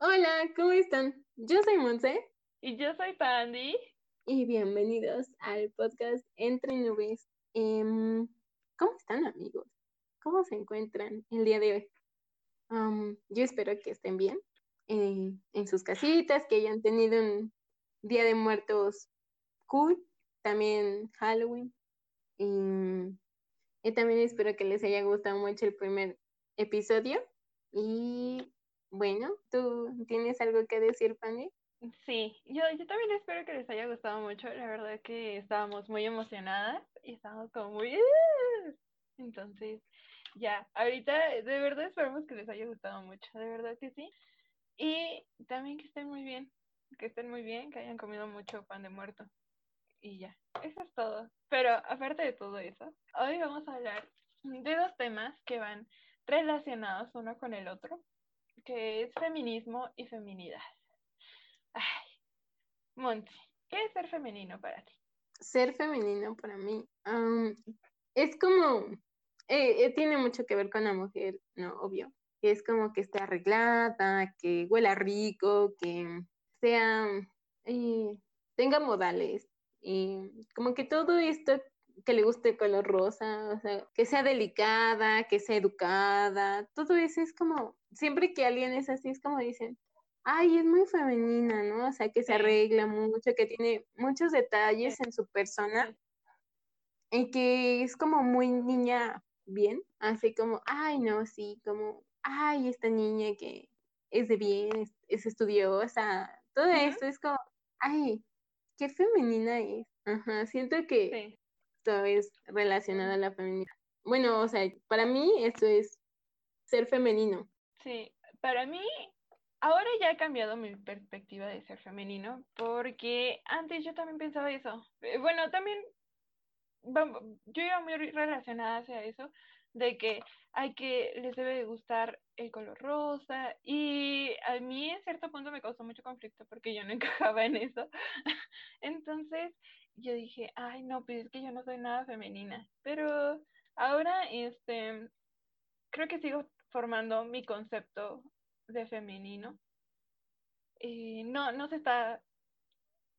Hola, ¿cómo están? Yo soy Monse Y yo soy Pandy. y bienvenidos al podcast Entre Nubes. Em, ¿cómo están amigos? ¿Cómo se encuentran el día de hoy? Yo espero que estén bien eh, en sus casitas, que hayan tenido un día de muertos cool, también Halloween. Y, y también espero que les haya gustado mucho el primer episodio. Y bueno, ¿tú tienes algo que decir, Pandy? Sí, yo, yo también espero que les haya gustado mucho. La verdad que estábamos muy emocionadas y estábamos como muy... "Ah". Entonces, ya, ahorita de verdad esperamos que les haya gustado mucho, de verdad que sí. Y también que estén muy bien, que estén muy bien, que hayan comido mucho pan de muerto. Y ya, eso es todo. Pero aparte de todo eso, hoy vamos a hablar de dos temas que van relacionados uno con el otro, que es feminismo y feminidad. Ay, Monty, ¿qué es ser femenino para ti? Ser femenino para mí es como, eh, eh, tiene mucho que ver con la mujer, ¿no? Obvio. Es como que esté arreglada, que huela rico, que sea, eh, tenga modales, y como que todo esto que le guste el color rosa, o sea, que sea delicada, que sea educada, todo eso es como, siempre que alguien es así, es como dicen, ay, es muy femenina, ¿no? O sea, que se arregla mucho, que tiene muchos detalles en su persona y que es como muy niña bien, así como, ay, no, sí, como, ay, esta niña que es de bien, es, es estudiosa, todo esto es como, ay, qué femenina es. Ajá, siento que Sí, esto es relacionado a la feminidad. Bueno, o sea, para mí esto es ser femenino. Sí. Para mí, ahora ya he cambiado mi perspectiva de ser femenino, porque antes yo también pensaba eso. Eh, Bueno, también yo iba muy relacionada hacia eso, de que hay que les debe de gustar el color rosa, y a mí en cierto punto me causó mucho conflicto porque yo no encajaba en eso. Entonces yo dije, ay, no, pues es que yo no soy nada femenina. Pero ahora, este, creo que sigo formando mi concepto de femenino. No, no se está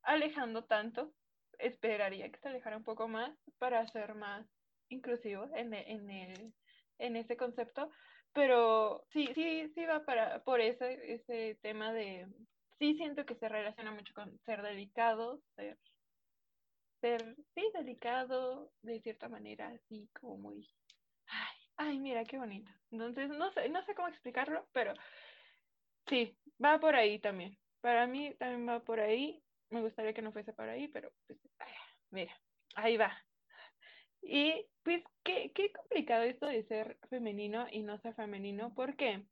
alejando tanto. Esperaría que se alejara un poco más para ser más inclusivo en, e- en el, en ese concepto. Pero sí, sí, sí va para, por ese, ese tema de, sí siento que se relaciona mucho con ser delicado, ser ser, sí, delicado, de cierta manera, así como muy, ay, mira, qué bonito. Entonces, no sé, no sé cómo explicarlo, pero sí, va por ahí también. Para mí también va por ahí. Me gustaría que no fuese por ahí, pero pues, mira, ahí va. Y pues, qué, qué complicado esto de ser femenino y no ser femenino, porque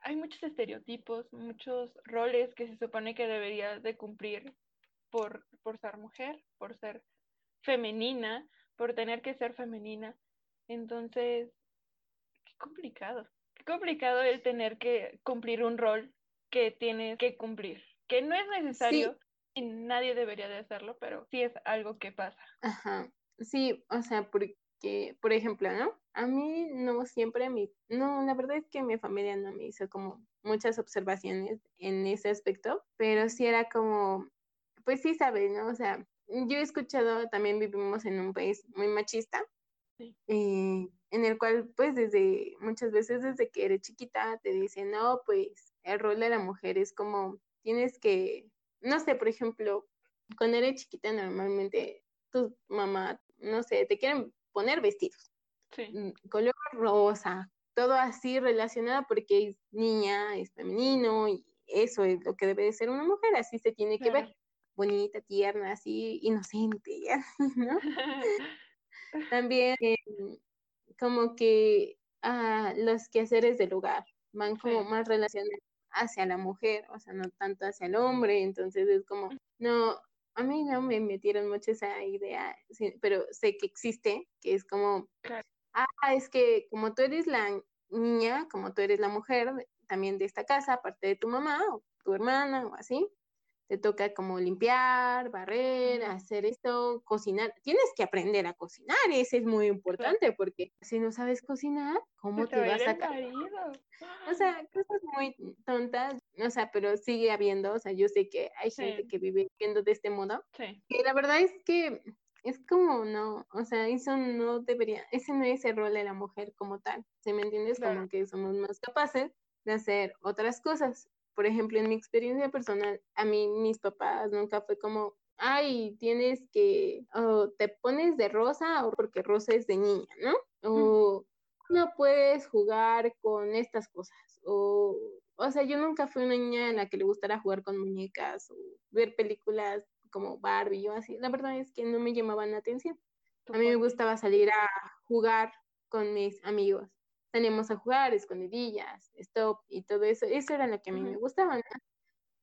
hay muchos estereotipos, muchos roles que se supone que deberías de cumplir por, por ser mujer, por ser femenina, por tener que ser femenina. Entonces, qué complicado. Qué complicado el tener que cumplir un rol que tienes que cumplir, que no es Sí, necesario y nadie debería de hacerlo, pero sí es algo que pasa. Ajá, sí, o sea, porque, por ejemplo, ¿no? A mí no siempre mi, no, la verdad es que mi familia no me hizo como muchas observaciones en ese aspecto, pero sí era como, pues sí sabes, ¿no? O sea, yo he escuchado, también vivimos en un país muy machista, Sí, eh, en el cual, pues desde, muchas veces desde que eres chiquita te dicen, no, pues el rol de la mujer es como, tienes que, no sé, por ejemplo, cuando eres chiquita normalmente tu mamá, no sé, te quieren poner vestidos, sí, mm, color rosa, todo así relacionado porque es niña, es femenino y eso es lo que debe de ser una mujer, así se tiene que claro. ver, bonita, tierna, así, inocente, ¿no? También eh, como que ah, los quehaceres del hogar van como Sí, más relacionados hacia la mujer, o sea, no tanto hacia el hombre, entonces es como, no, a mí no me metieron mucho esa idea, pero sé que existe, que es como, claro. ah, es que como tú eres la niña, como tú eres la mujer también de esta casa, aparte de tu mamá o tu hermana o así, te toca como limpiar, barrer, hacer esto, cocinar. Tienes que aprender a cocinar, eso es muy importante porque si no sabes cocinar, ¿cómo te, vas a O sea, cosas muy tontas, o sea, pero sigue habiendo, o sea, yo sé que hay gente que vive viviendo de este modo. Sí. Y la verdad es que es como no, o sea, eso no debería, ese no es el rol de la mujer como tal, ¿se me entiendes? Como que somos más capaces de hacer otras cosas por ejemplo, en mi experiencia personal, a mí mis papás nunca fue como, ay, tienes que, o te pones de rosa o porque rosa es de niña, ¿no? O no puedes jugar con estas cosas. O, o sea, yo nunca fui una niña en la que le gustara jugar con muñecas o ver películas como Barbie o así. La verdad es que no me llamaban la atención. A mí me gustaba salir a jugar con mis amigos teníamos a jugar, escondidillas, stop y todo eso. Eso era lo que a mí me gustaba, ¿no?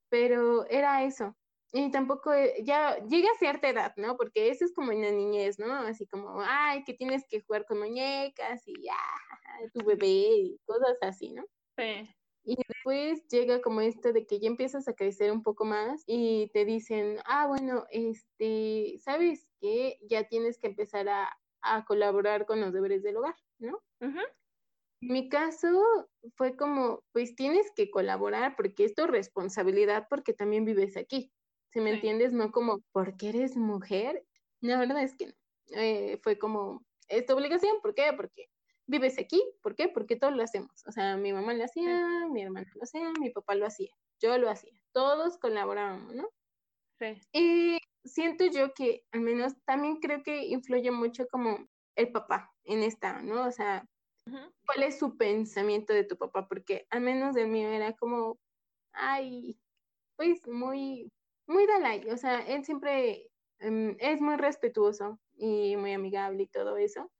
Pero era eso. Y tampoco, eh, ya llega a cierta edad, ¿no? Porque eso es como en la niñez, ¿no? Así como, ay, que tienes que jugar con muñecas y ya, tu bebé y cosas así, ¿no? Sí. Y después llega como esto de que ya empiezas a crecer un poco más y te dicen, ah, bueno, este, ¿sabes qué? Ya tienes que empezar a, a colaborar con los deberes del hogar, ¿no? En mi caso fue como, pues tienes que colaborar porque es tu responsabilidad porque también vives aquí. Si me entiendes, no como porque eres mujer. La verdad es que no. Eh, fue como, es tu obligación. ¿Por qué? Porque vives aquí. ¿Por qué? Porque todos lo hacemos. O sea, mi mamá lo hacía, mi hermana lo hacía, mi papá lo hacía, yo lo hacía. Todos colaborábamos, ¿no? Sí. Y siento yo que al menos también creo que influye mucho como el papá en esta, ¿no? O sea, ¿Cuál es su pensamiento de tu papá? Porque al menos el mío era como, ay, pues muy, muy Dalai. O sea, él siempre em, es muy respetuoso y muy amigable y todo eso.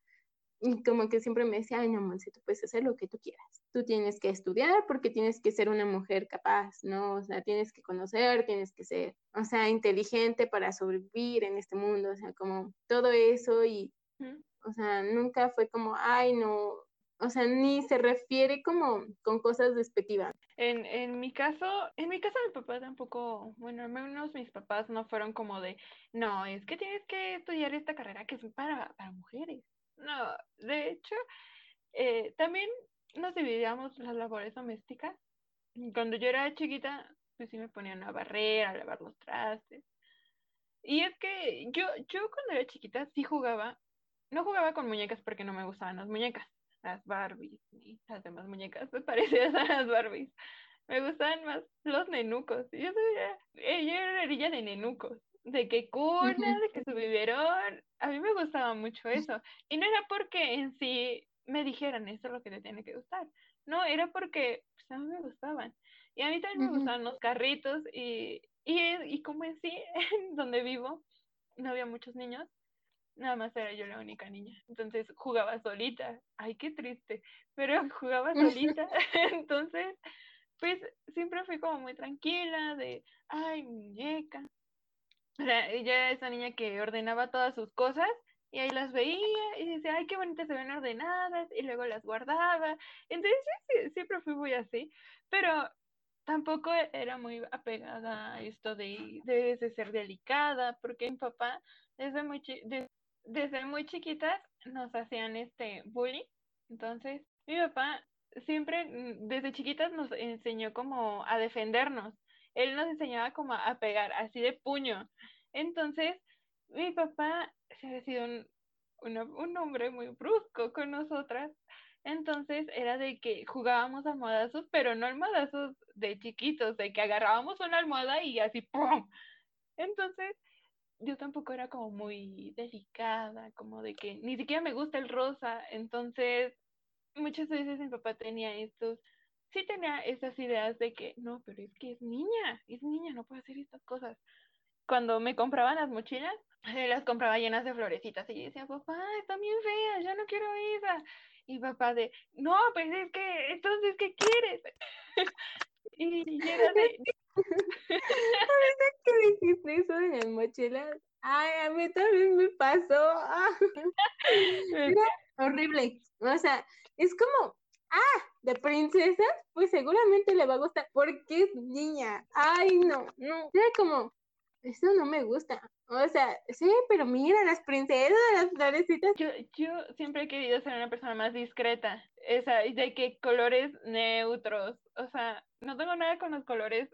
Y como que siempre me decía, ay, no, si tú puedes hacer lo que tú quieras. Tú tienes que estudiar porque tienes que ser una mujer capaz, ¿no? O sea, tienes que conocer, tienes que ser, o sea, inteligente para sobrevivir en este mundo. O sea, como todo eso y, o sea, nunca fue como, ay, no, o sea, ni se refiere como con cosas despectivas. En, en mi caso, en mi caso mi papá tampoco, bueno, al menos mis papás no fueron como de, no, es que tienes que estudiar esta carrera que es para, para mujeres. No, de hecho, eh, también nos dividíamos las labores domésticas. Cuando yo era chiquita, pues sí me ponían a barrer, a lavar los trastes. Y es que yo, yo cuando era chiquita sí jugaba, no jugaba con muñecas porque no me gustaban las muñecas las Barbies y las demás muñecas me parecían a las Barbies. Me gustaban más los nenucos. Yo soy, eh, era niña de nenucos, de que cuna, de que su biberón. A mí me gustaba mucho eso. Y no era porque en sí me dijeran eso es lo que te tiene que gustar. No, era porque pues, a mí me gustaban. Y a mí también me gustaban los carritos y, y, y como en sí, donde vivo, no había muchos niños, nada más era yo la única niña. Entonces jugaba solita. Ay, qué triste. Pero jugaba solita. Entonces, pues siempre fui como muy tranquila de, ay, muñeca. O sea, ella era esa niña que ordenaba todas sus cosas y ahí las veía y decía, ay, qué bonitas se ven ordenadas y luego las guardaba. Entonces, siempre fui muy así. Pero tampoco era muy apegada a esto de, de, ser delicada, porque mi papá desde muy, desde muy chiquitas nos hacían este bullying. Entonces, mi papá siempre, mm, desde chiquitas nos enseñó como a defendernos. Él nos enseñaba como a pegar, así de puño. Entonces, mi papá se ha sido un, un hombre muy brusco con nosotras. Entonces era de que jugábamos almohadazos, pero no almohadazos de chiquitos, de que agarrábamos una almohada y así ¡pum! Entonces, yo tampoco era como muy delicada, como de que ni siquiera me gusta el rosa, entonces muchas veces mi papá tenía estos, sí tenía esas ideas de que no, pero es que es niña, es niña, no puede hacer estas cosas. Cuando me compraban las mochilas, las compraba llenas de florecitas y yo decía, papá, están bien feas, yo no quiero esa. Y papá de, no, pues es que, entonces, ¿qué quieres? y era de, Ahorita que dijiste eso de las mochilas, ay, a mí también me pasó. Ah, era horrible. O sea, es como, ah, de princesas, pues seguramente le va a gustar porque es niña. Ay, no, no. Era como, eso no me gusta. O sea, sí, pero mira, las princesas, las florecitas. Yo, yo siempre he querido ser una persona más discreta. Esa, de que colores neutros. O sea, no tengo nada con los colores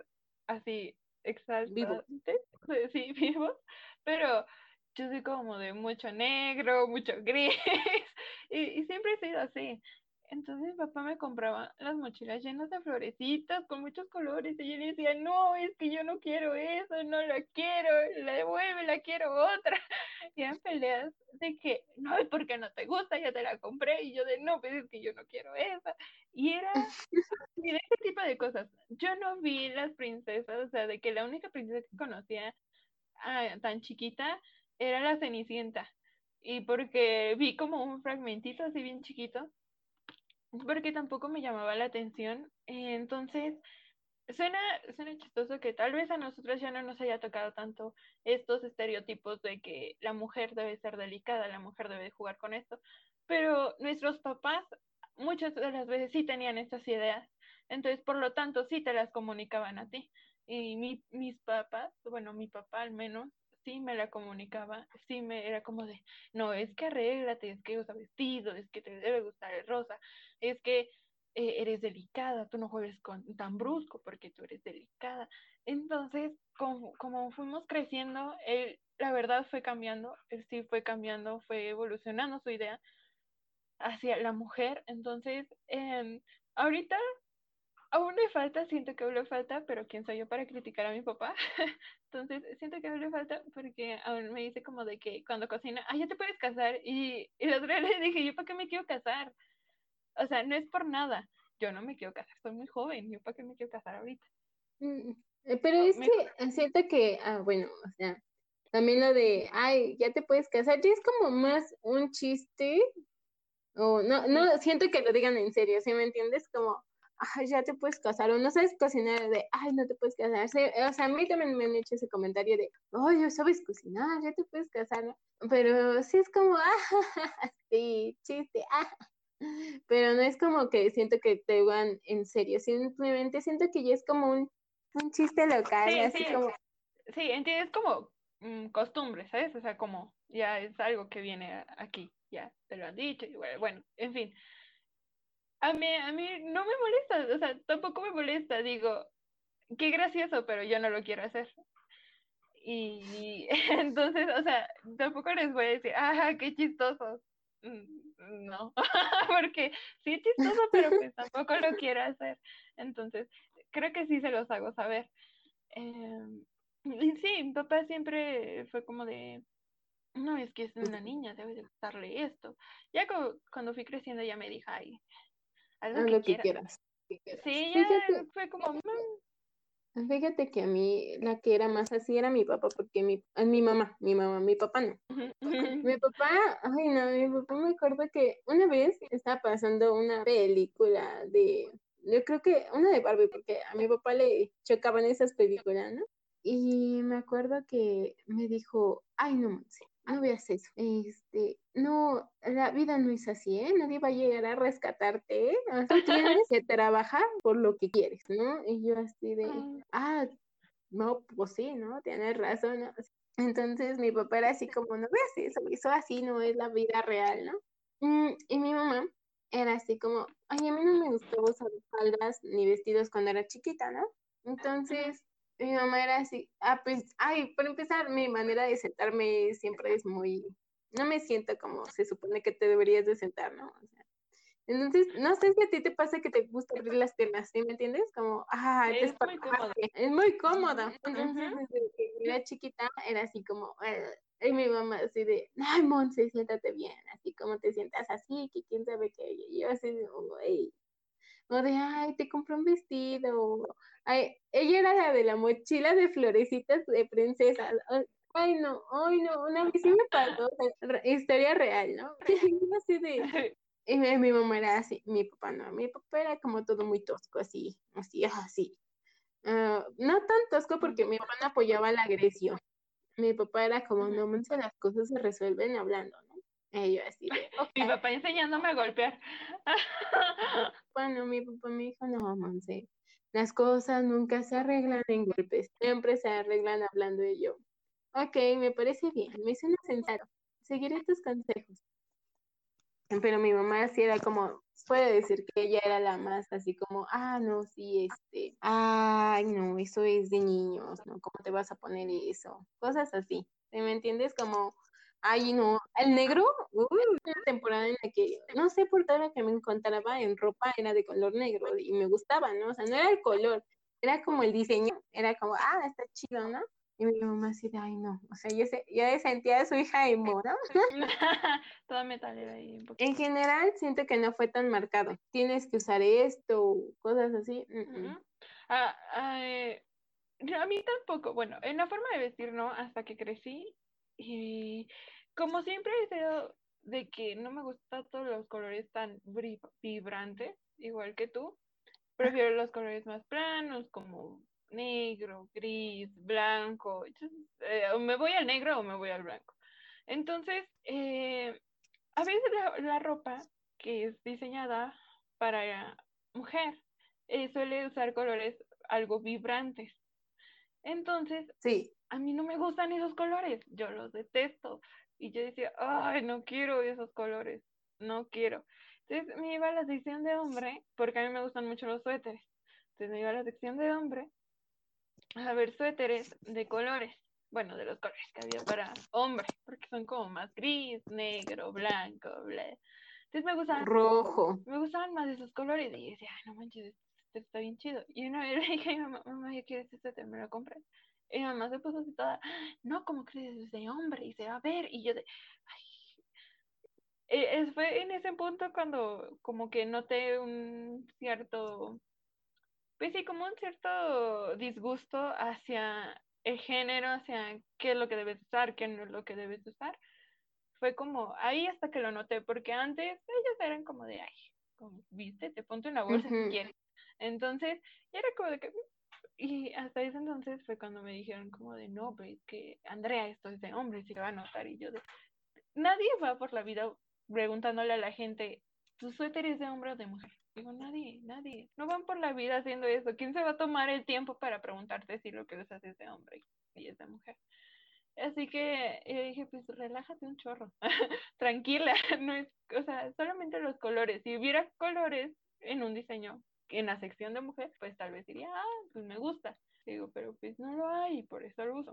así exaltantes. Sí, vivos. Pero yo soy como de mucho negro, mucho gris. y, y siempre he sido así. Entonces mi papá me compraba las mochilas llenas de florecitas con muchos colores y yo le decía, no, es que yo no quiero eso, no la quiero, la devuelve, la quiero otra. Y eran peleas de que, no, es porque no te gusta, ya te la compré. Y yo de, no, pues es que yo no quiero esa. Y era y de ese tipo de cosas. Yo no vi las princesas, o sea, de que la única princesa que conocía ah, tan chiquita era la Cenicienta. Y porque vi como un fragmentito así bien chiquito porque tampoco me llamaba la atención. entonces, suena, suena chistoso que tal vez a nosotros ya no nos haya tocado tanto estos estereotipos de que la mujer debe ser delicada, la mujer debe jugar con esto, pero nuestros papás muchas de las veces sí tenían estas ideas, entonces por lo tanto sí te las comunicaban a ti. Y mi, mis papás, bueno, mi papá al menos, sí me la comunicaba, sí me era como de, no, es que arréglate, es que usa vestido, es que te debe gustar el rosa, es que eh, eres delicada, tú no juegues con, tan brusco porque tú eres delicada. Entonces, como, como fuimos creciendo, él, la verdad fue cambiando, él sí fue cambiando, fue evolucionando su idea hacia la mujer. Entonces, eh, ahorita aún le falta, siento que aún le falta, pero ¿quién soy yo para criticar a mi papá? Entonces, siento que aún le falta porque aún me dice como de que cuando cocina, ah, ya te puedes casar. Y, y la otra le dije, ¿yo para qué me quiero casar? O sea, no es por nada. Yo no me quiero casar, soy muy joven. ¿Yo para qué me quiero casar ahorita? Mm, eh, pero es que siento que, ah, bueno, o sea, también lo de, ay, ya te puedes casar, ya es como más un chiste. O no, no, siento que lo digan en serio, ¿sí me entiendes? Como, ay, ya te puedes casar, o no sabes cocinar, de, ay, no te puedes casar. o sea, a mí también me han hecho ese comentario de, oye, sabes cocinar, ya te puedes casar, Pero sí es como, ah, sí, chiste, ah. Pero no es como que siento que te van en serio, simplemente siento que ya es como un, un chiste local, sí, así como... Sí, entiendes, como mm, costumbre, ¿sabes? O sea, como ya es algo que viene aquí, ya te lo han dicho, y bueno, en fin a mí, a mí no me molesta, o sea, tampoco me molesta, digo, qué gracioso, pero yo no lo quiero hacer. Y entonces, o sea, tampoco les voy a decir, ajá, qué chistoso. Mm, no, porque sí es chistoso, pero pues tampoco lo quiero hacer. Entonces, creo que sí se los hago saber. Eh, sí, mi papá siempre fue como de, no, es que es una niña, debe de gustarle esto. Ya cuando fui creciendo ya me dijo, ay, algo, que, quieras. Sí, ya fue como... Mm". Fíjate que a mí la que era más así era mi papá, porque mi, mi mamá, mi mamá, mi papá no. mi papá, ay no, mi papá me acuerdo que una vez estaba pasando una película de, yo creo que una de Barbie, porque a mi papá le chocaban esas películas, ¿no? Y me acuerdo que me dijo, ay no, no veas eso. Este, no, la vida no es así, ¿eh? Nadie va a llegar a rescatarte, ¿eh? Tú tienes que trabajar por lo que quieres, ¿no? Y yo así de, ah, no, pues sí, ¿no? Tienes razón, Entonces mi papá era así como, no veas eso, eso así no es la vida real, ¿no? Mm, y mi mamá era así como, ay, a mí no me gustó usar faldas ni vestidos cuando era chiquita, ¿no? Entonces, mi mamá era así, ah, pues, ay, por empezar, mi manera de sentarme siempre es muy, no me siento como se supone que te deberías de sentar, ¿no? O sea, entonces, no sé si a ti te pasa que te gusta abrir las piernas, ¿sí me entiendes? Como, ah, es, muy cómodo. es muy cómoda. Entonces, desde que era chiquita, era así como, y mi mamá así de, ay, Monse, siéntate bien, así como te sientas así, que quién sabe qué, y yo así oh, o de, ay, te compré un vestido, ay, ella era la de la mochila de florecitas de princesa, ay, no, ay, no, una vez sí me pasó, historia real, ¿no? así de, y mi, mamá era así, mi papá no, mi papá era como todo muy tosco, así, así, así. Ah, no tan tosco porque mi papá no apoyaba la agresión. Mi papá era como, no, las cosas se resuelven hablando. Y yo así de, Mi papá enseñándome a golpear. Bueno, mi papá me dijo, no, Monse, las cosas nunca se arreglan en golpes, siempre se arreglan hablando de yo. Ok, me parece bien, me suena sensato, seguiré tus consejos. Pero mi mamá sí era como, puede decir que ella era la más así como, ah, no, sí, este, ay, no, eso es de niños, ¿no? ¿Cómo te vas a poner eso? Cosas así, ¿me entiendes? Como, ay, no, el negro, uy, una temporada en la que, no sé por qué que me encontraba en ropa era de color negro y me gustaba, ¿no? O sea, no era el color, era como el diseño, era como, ah, está chido, ¿no? Y mi mamá así de, ay, no. O sea, yo, se, yo sentía a su hija emo, ¿no? Toda metalera ahí. Un en general, siento que no fue tan marcado. Tienes que usar esto, cosas así. Ah, eh, a mí tampoco. Bueno, en la forma de vestir, ¿no? Hasta que crecí. Y como siempre he sido de que no me gustan todos los colores tan vibrantes, igual que tú. Prefiero los colores más planos, como negro, gris, blanco. Eh, o me voy al negro o me voy al blanco. Entonces, eh, a veces la, ropa que es diseñada para mujer eh, suele usar colores algo vibrantes. Entonces, sí. a mí no me gustan esos colores, yo los detesto. Y yo decía, ay, no quiero esos colores, no quiero. Entonces me iba a la sección de hombre, porque a mí me gustan mucho los suéteres. Entonces me iba a la sección de hombre a ver suéteres de colores, bueno, de los colores que había para hombre, porque son como más gris, negro, blanco, bla. Entonces me gustaban. Rojo. Me gustaban más esos colores y decía, ay, no manches, este está bien chido. Y una vez le dije a mi mamá, mamá, yo quiero este suéter, me lo compré. Y mi mamá se puso así toda, no, como crees es de hombre? Y se va a ver. Y yo de, ay. E, fue en ese punto cuando como que noté un cierto pues sí, como un cierto disgusto hacia el género, hacia qué es lo que debes usar, qué no es lo que debes usar. Fue como ahí hasta que lo noté, porque antes ellos eran como de, ay, como, viste, te ponte una bolsa si quieres. Entonces, era como de que, y hasta ese entonces fue cuando me dijeron como de, no, pues que Andrea, esto es de hombre, si lo va a notar. Y yo de, nadie va por la vida preguntándole a la gente, ¿tu suéter es de hombre o de mujer? Digo, nadie, nadie. No van por la vida haciendo eso. ¿Quién se va a tomar el tiempo para preguntarte si lo que usas es de hombre y es de mujer? Así que yo dije, pues relájate un chorro, tranquila, no es, o sea, solamente los colores. Si hubiera colores en un diseño en la sección de mujer, pues tal vez diría, ah, pues me gusta. Digo, pero pues no lo hay, por eso lo uso.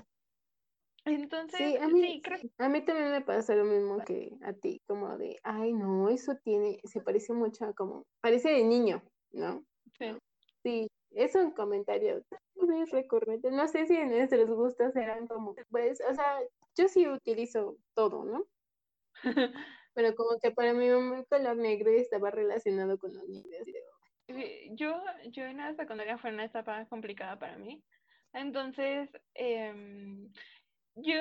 Entonces, sí, a mí, a mí también me pasa lo mismo que a ti, como de, ay, no, eso tiene, se parece mucho a como, parece de niño, ¿no? Sí. Sí, es un comentario muy recurrente. No sé si en nuestros gustos eran como, pues, o sea, yo sí utilizo todo, ¿no? Pero como que para mí el color negro estaba relacionado con los niños. Yo, yo en la secundaria fue una etapa complicada para mí. Entonces, eh, yo,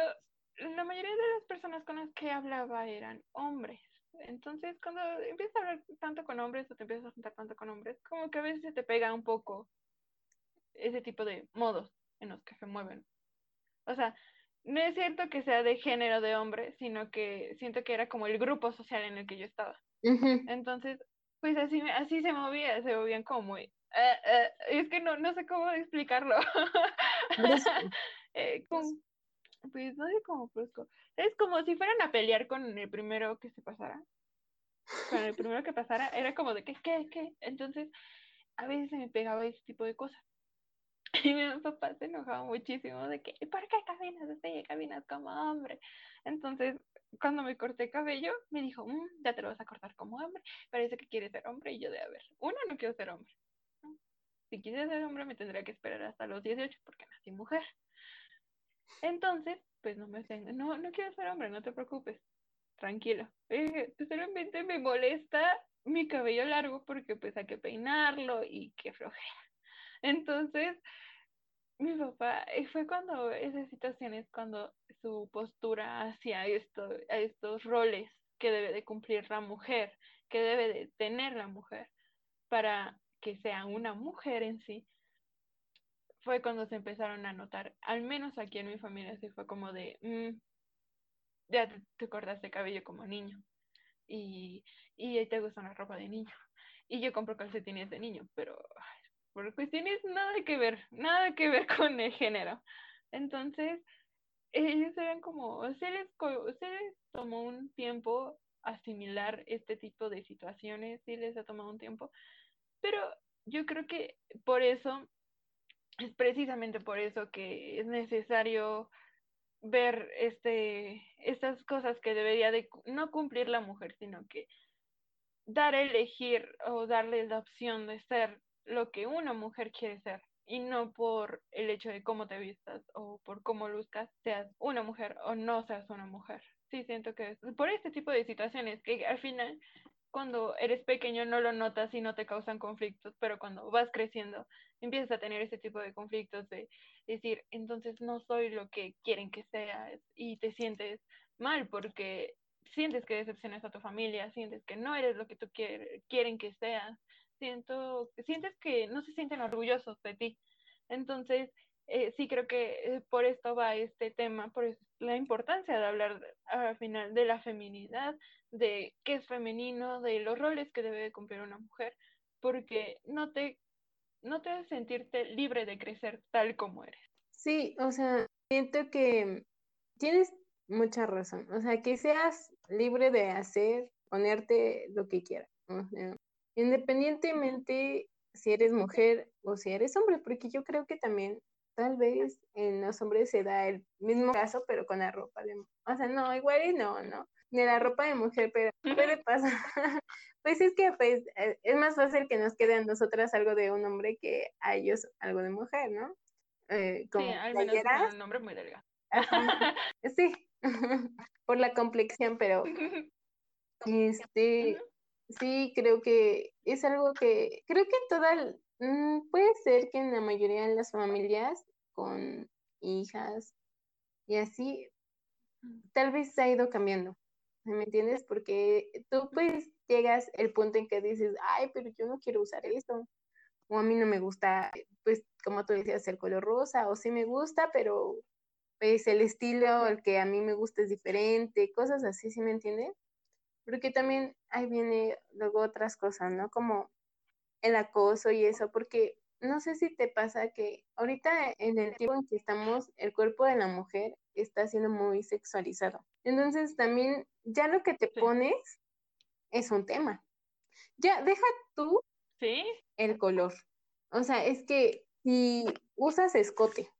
la mayoría de las personas con las que hablaba eran hombres. Entonces, cuando empiezas a hablar tanto con hombres o te empiezas a juntar tanto con hombres, como que a veces se te pega un poco ese tipo de modos en los que se mueven. O sea, no es cierto que sea de género de hombre, sino que siento que era como el grupo social en el que yo estaba. Entonces, pues así, así se movía, se movían como muy... Eh, eh, es que no, no sé cómo explicarlo. eh, pues no sé cómo. Es como si fueran a pelear con el primero que se pasara. Con el primero que pasara, era como de que, ¿qué, qué? Entonces, a veces se me pegaba ese tipo de cosas. Y mi papá se enojaba muchísimo de que, ¿por qué caminas así? Caminas como hombre. Entonces, cuando me corté cabello, me dijo, mm, ya te lo vas a cortar como hombre. Parece que quieres ser hombre. Y yo de, a ver, uno, no quiero ser hombre. Si quisiera ser hombre, me tendría que esperar hasta los 18 porque nací mujer. Entonces, pues no me sé, no, no quiero ser hombre, no te preocupes, tranquilo. Eh, solamente me molesta mi cabello largo porque pues hay que peinarlo y qué flojera. Entonces, mi papá, eh, fue cuando esas situaciones, cuando su postura hacia esto, a estos roles que debe de cumplir la mujer, que debe de tener la mujer para que sea una mujer en sí, fue cuando se empezaron a notar, al menos aquí en mi familia, se fue como de, mm, ya te, cortaste cabello como niño. y, y te gusta una ropa de niño. Y yo compro calcetines de niño, pero por cuestiones nada que ver, nada que ver con el género. Entonces, ellos eran como, se les, se les tomó un tiempo asimilar este tipo de situaciones, sí les ha tomado un tiempo, pero yo creo que por eso, es precisamente por eso que es necesario ver este, estas cosas que debería de no cumplir la mujer, sino que dar a elegir o darle la opción de ser lo que una mujer quiere ser y no por el hecho de cómo te vistas o por cómo luzcas, seas una mujer o no seas una mujer. Sí, siento que es por este tipo de situaciones que al final cuando eres pequeño no lo notas y no te causan conflictos, pero cuando vas creciendo empiezas a tener ese tipo de conflictos de decir, entonces no soy lo que quieren que seas y te sientes mal porque sientes que decepcionas a tu familia, sientes que no eres lo que tú quieren que seas, siento, sientes que no se sienten orgullosos de ti. Entonces, eh, sí creo que eh, por esto va este tema, por la importancia de hablar al final de la feminidad, de qué es femenino, de los roles que debe cumplir una mujer, porque no te, no te hace sentirte libre de crecer tal como eres. Sí, o sea, siento que tienes mucha razón, o sea, que seas libre de hacer, ponerte lo que quieras, independientemente si eres mujer o si eres hombre, porque yo creo que también tal vez en los hombres se da el mismo caso, pero con la ropa de O sea, no, igual y no, ¿no? Ni la ropa de mujer, pero ¿qué le pasa? pues es que pues eh, es más fácil que nos quede a nosotras algo de un hombre que a ellos algo de mujer, ¿no? Eh, como sí, al menos un nombre muy delgado. sí, por la complexión, pero este, sí, creo que es algo que, creo que toda, mm, puede ser que en la mayoría de las familias con hijas y así, tal vez se ha ido cambiando, ¿me entiendes? Porque tú pues llegas el punto en que dices, ay, pero yo no quiero usar esto, o a mí no me gusta, pues como tú decías, el color rosa, o sí me gusta, pero pues el estilo, el que a mí me gusta es diferente, cosas así, ¿sí me entiendes? Porque también ahí viene luego otras cosas, ¿no? Como el acoso y eso, porque no sé si te pasa que ahorita en el tiempo en que estamos, el cuerpo de la mujer está siendo muy sexualizado. Entonces también ya lo que te pones es un tema. Ya, deja tú ¿Sí? el color. O sea, es que si usas escote,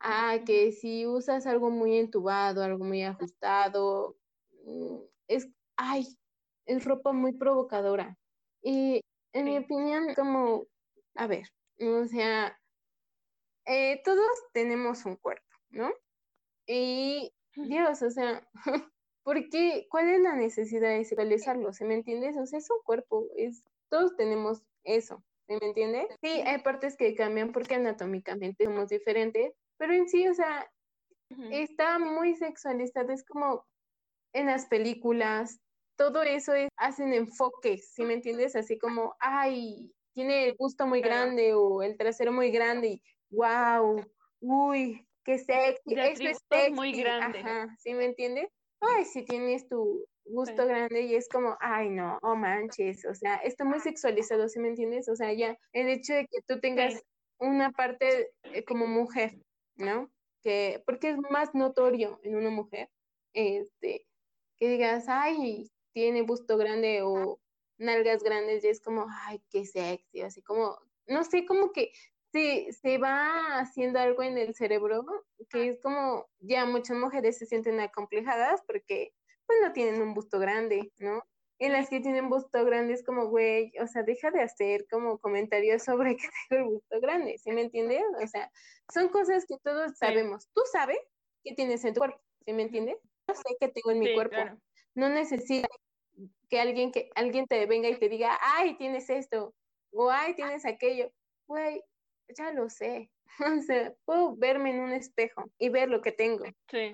ah, que si usas algo muy entubado, algo muy ajustado, mm, es, ay, es ropa muy provocadora. Y en mi opinión, como, a ver, o sea, eh, todos tenemos un cuerpo, ¿no? Y Dios, o sea, ¿por qué? ¿Cuál es la necesidad de sexualizarlo? ¿Se me entiendes? O sea, es un cuerpo, es, todos tenemos eso, ¿se me entiende? Sí, hay partes que cambian porque anatómicamente somos diferentes, pero en sí, o sea, está muy sexualizado, es como en las películas, todo eso es, hacen enfoques, ¿sí me entiendes? Así como, ay, tiene el gusto muy grande o el trasero muy grande y wow, uy, qué sexy, eso es sexy, muy grande. Ajá, ¿sí me entiendes? Ay, si tienes tu gusto grande y es como, ay, no, oh manches, o sea, está muy sexualizado, ¿sí me entiendes? O sea, ya el hecho de que tú tengas una parte eh, como mujer, ¿no? Que, porque es más notorio en una mujer, este, que digas, ay, tiene busto grande o nalgas grandes y es como, ay, qué sexy, así como, no sé, como que se, se va haciendo algo en el cerebro que es como, ya muchas mujeres se sienten acomplejadas porque pues no tienen un busto grande, ¿no? En las que tienen busto grande es como, güey, o sea, deja de hacer como comentarios sobre que tengo el busto grande, ¿sí me entiendes? O sea, son cosas que todos sabemos. Tú sabes que tienes en tu cuerpo, ¿sí me entiendes? Yo sé que tengo en mi cuerpo. No necesito que alguien, que alguien te venga y te diga, ay, tienes esto, o ay, tienes aquello. Güey, ya lo sé. o sea, puedo verme en un espejo y ver lo que tengo. Sí.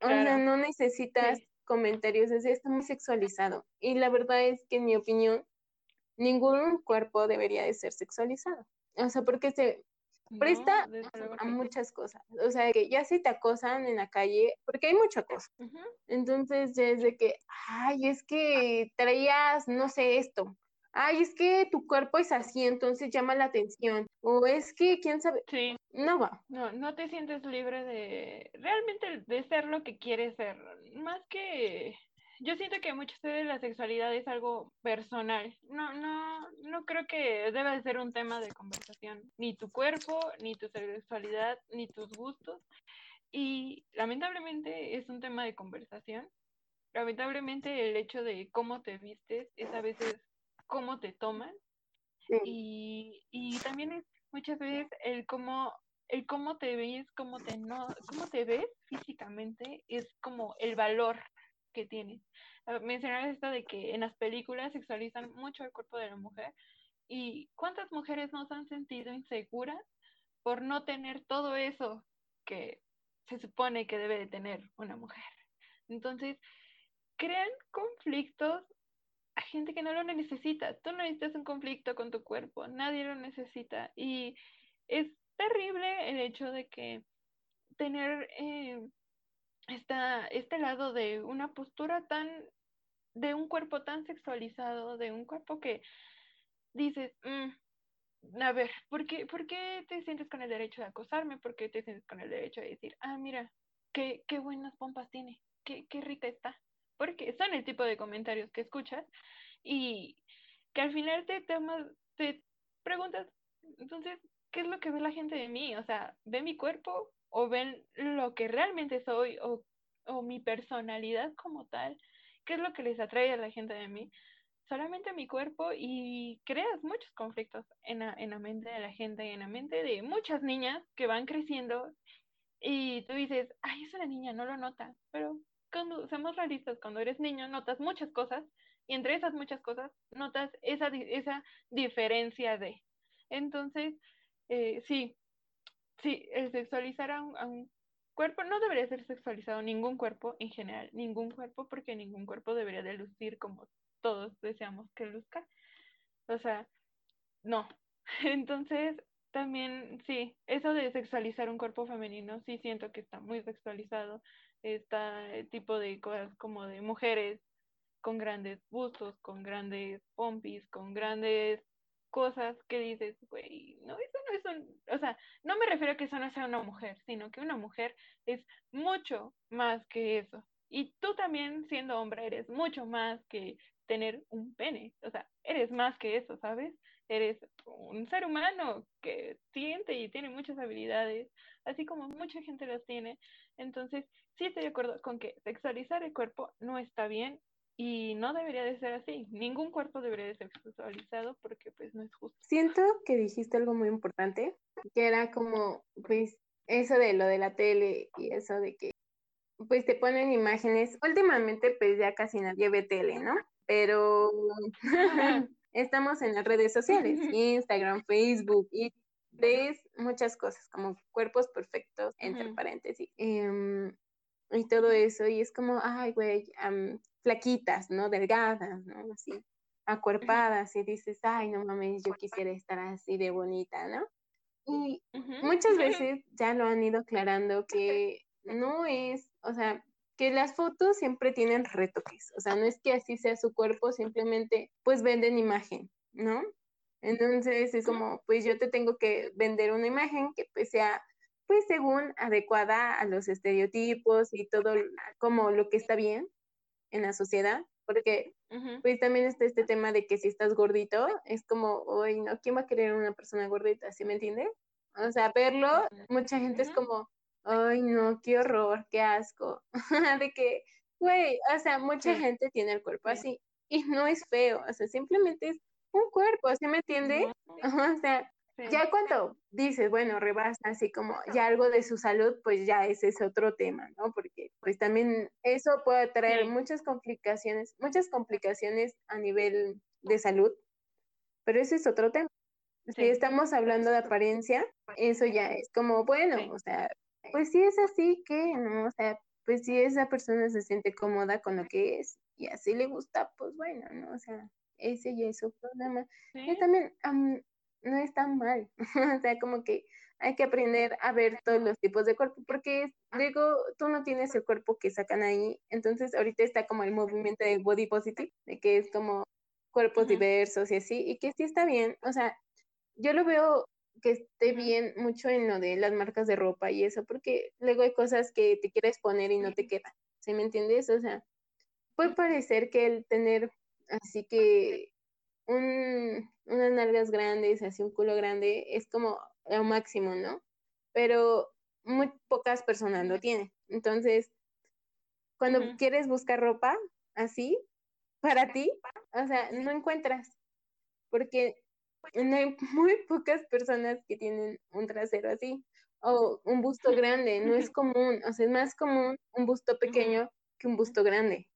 O sea, no necesitas comentarios, es, está muy sexualizado. Y la verdad es que en mi opinión, ningún cuerpo debería de ser sexualizado. O sea, porque se, presta a muchas cosas. O sea, que ya si te acosan en la calle, porque hay mucho acoso. Entonces ya es de que, ay, es que traías, no sé, esto. Ay, es que tu cuerpo es así, entonces llama la atención. O es que, quién sabe. Sí. No va. No, no te sientes libre de realmente de ser lo que quieres ser. Más que yo siento que muchas veces la sexualidad es algo personal. No, no, no creo que deba de ser un tema de conversación. Ni tu cuerpo, ni tu sexualidad, ni tus gustos. Y lamentablemente es un tema de conversación. Lamentablemente el hecho de cómo te vistes es a veces cómo te toman. Y, y también es muchas veces el cómo el cómo te ves, cómo te no, cómo te ves físicamente es como el valor que tienes. Ah, mencionar esto de que en las películas sexualizan mucho el cuerpo de la mujer y cuántas mujeres nos han sentido inseguras por no tener todo eso que se supone que debe de tener una mujer. Entonces, crean conflictos a gente que no lo necesita. Tú no necesitas un conflicto con tu cuerpo, nadie lo necesita. Y es terrible el hecho de que tener eh, esta, este lado de una postura tan, de un cuerpo tan sexualizado, de un cuerpo que dices, mm, a ver, ¿por qué, ¿por qué te sientes con el derecho de acosarme? ¿Por qué te sientes con el derecho de decir, ah, mira, qué, qué buenas pompas tiene, qué, qué rica está? Porque son el tipo de comentarios que escuchas y que al final te, te preguntas, entonces, ¿qué es lo que ve la gente de mí? O sea, ¿ve mi cuerpo o ven lo que realmente soy o, mi personalidad como tal, qué es lo que les atrae a la gente de mí, solamente mi cuerpo y creas muchos conflictos en la, en la mente de la gente y en la mente de muchas niñas que van creciendo y tú dices, ay, es una niña, no lo nota, pero cuando somos realistas, cuando eres niño notas muchas cosas y entre esas muchas cosas notas esa, esa diferencia de. Entonces, eh, sí, Sí, el sexualizar a un, cuerpo no debería ser sexualizado ningún cuerpo en general, ningún cuerpo, porque ningún cuerpo debería de lucir como todos deseamos que luzca. O sea, no. Entonces, también, sí, eso de sexualizar un cuerpo femenino, sí siento que está muy sexualizado. Está tipo de cosas como de mujeres con grandes bustos, con grandes pompis, con grandes cosas que dices, güey, no, eso es un, o sea, no me refiero a que eso no sea una mujer, sino que una mujer es mucho más que eso. Y tú también, siendo hombre, eres mucho más que tener un pene, o sea, eres más que eso, ¿sabes? Eres un ser humano que siente y tiene muchas habilidades, así como mucha gente las tiene. Entonces, sí estoy de acuerdo con que sexualizar el cuerpo no está bien y no debería de ser así. Ningún cuerpo debería de ser sexualizado porque pues no es justo. Siento que dijiste algo muy importante, que era como pues eso de lo de la tele y eso de que pues te ponen imágenes. Últimamente pues ya casi nadie ve tele, ¿no? Pero estamos en las redes sociales, Instagram, Facebook y ves muchas cosas como cuerpos perfectos, entre paréntesis. Em, y todo eso, y es como, ay, güey, flaquitas, ¿no? Delgadas, ¿no? Así, acuerpadas, y dices, ay, no mames, yo quisiera estar así de bonita, ¿no? Y muchas veces ya lo han ido aclarando que no es, o sea, que las fotos siempre tienen retoques, o sea, no es que así sea su cuerpo, simplemente pues venden imagen, ¿no? Entonces es como, pues yo te tengo que vender una imagen que pues sea pues según adecuada a los estereotipos y todo como lo que está bien en la sociedad, porque pues también está este tema de que si estás gordito, es como, oye, no, ¿quién va a querer una persona gordita? ¿Sí me entiendes? O sea, verlo, mucha gente es como, ay, no, qué horror, qué asco, de que, güey, o sea, mucha gente tiene el cuerpo así y no es feo, o sea, simplemente es un cuerpo, ¿sí me entiendes? O sea, ya cuando dices, bueno, rebasa así como ya algo de su salud, pues ya ese es otro tema, ¿no? Porque pues también eso puede traer muchas complicaciones, muchas complicaciones a nivel de salud, pero ese es otro tema. Si estamos hablando de apariencia, eso ya es como, bueno, o sea, pues si es así que, ¿no? O sea, pues si esa persona se siente cómoda con lo que es y así le gusta, pues bueno, ¿no? O sea, ese ya es su problema. Y también, no es tan mal. o sea, como que hay que aprender a ver todos los tipos de cuerpo, porque digo, tú no tienes el cuerpo que sacan ahí, entonces ahorita está como el movimiento de body positive, de que es como cuerpos diversos y así, y que sí está bien, o sea, yo lo veo que esté bien mucho en lo de las marcas de ropa y eso, porque luego hay cosas que te quieres poner y no te quedan, ¿sí me entiendes? O sea, puede parecer que el tener así que un, unas nalgas grandes, así un culo grande, es como lo máximo, ¿no? Pero muy pocas personas lo tienen. Entonces, cuando quieres buscar ropa así, para ti, o sea, no encuentras, porque no hay muy pocas personas que tienen un trasero así o un busto grande, no es común, o sea, es más común un busto pequeño que un busto grande.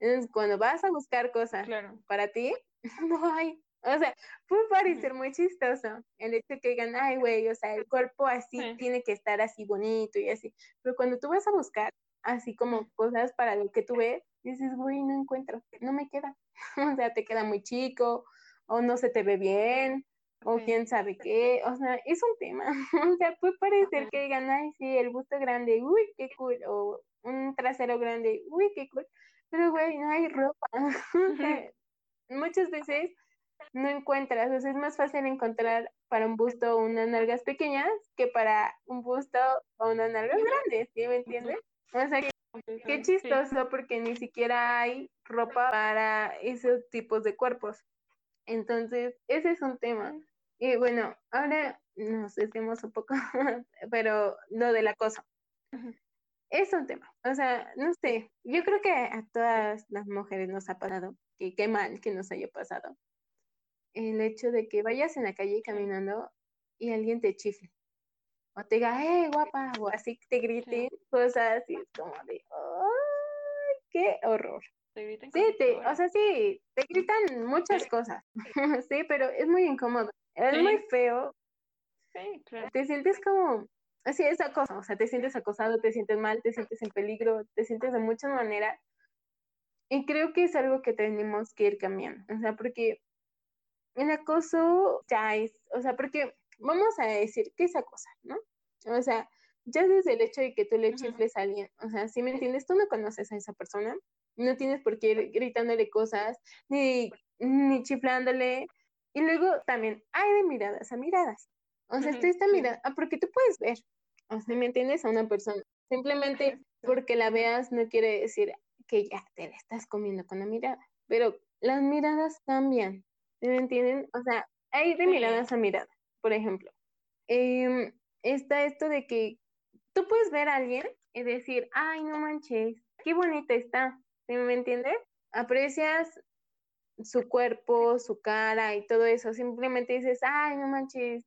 Entonces, cuando vas a buscar cosas para ti, no hay. O sea, puede parecer muy chistoso el hecho de que digan, ay, güey, o sea, el cuerpo así tiene que estar así bonito y así. Pero cuando tú vas a buscar así como cosas para lo que tú ves, dices, güey, no encuentro, no me queda. o sea, te queda muy chico, o no se te ve bien, o quién sabe qué. O sea, es un tema. o sea, puede parecer que digan, ay, sí, el busto grande, uy, qué cool, o un trasero grande, uy, qué cool. Pero, güey, no hay ropa. Muchas veces no encuentras, o sea, es más fácil encontrar para un busto unas nalgas pequeñas que para un busto o unas nalgas grandes, ¿sí me entiendes? O sea, qué chistoso porque ni siquiera hay ropa para esos tipos de cuerpos. Entonces, ese es un tema. Y bueno, ahora nos decimos un poco, pero lo del acoso. Es un tema. O sea, no sé, yo creo que a todas las mujeres nos ha pasado, que qué mal que nos haya pasado, el hecho de que vayas en la calle caminando y alguien te chifle. O te diga, ¡eh, guapa! O así te griten cosas y es como de, ¡ay, qué horror! sí, te, o sea, sí, te gritan muchas cosas. sí, pero es muy incómodo. Es muy feo. Sí, claro. Te sientes como, así es acoso, o sea, te sientes acosado, te sientes mal, te sientes en peligro, te sientes de muchas maneras. Y creo que es algo que tenemos que ir cambiando, o sea, porque el acoso ya es, o sea, porque vamos a decir que es acoso, ¿no? O sea, ya desde el hecho de que tú le chifles a alguien, o sea, si me entiendes, tú no conoces a esa persona, no tienes por qué ir gritándole cosas, ni, ni chiflándole, y luego también hay de miradas a miradas, o sea, está esta mirada, ah, porque tú puedes ver, o sea, ¿me entiendes? A una persona, simplemente porque la veas no quiere decir que ya te la estás comiendo con la mirada, pero las miradas cambian, ¿Me entienden? O sea, hay de miradas a mirada, por ejemplo. Em, está esto de que tú puedes ver a alguien y decir, ay, no manches, qué bonita está. ¿Sí ¿Me entiendes? Aprecias su cuerpo, su cara y todo eso. Simplemente dices, ay, no manches,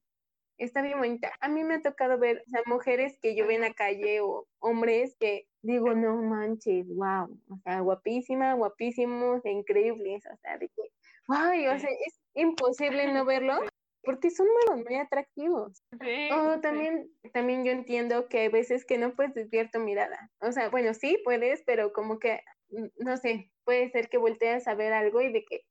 está bien bonita. A mí me ha tocado ver o mujeres que yo veo en la calle o hombres que digo, no manches, wow, o sea, guapísima, guapísimos, increíbles, o sea, de que ay, o sea, es imposible no verlo porque son muy, muy atractivos. o también, también yo entiendo que hay veces que no puedes desviar tu mirada. O sea, bueno, sí puedes, pero como que, no sé, puede ser que volteas a ver algo y de que,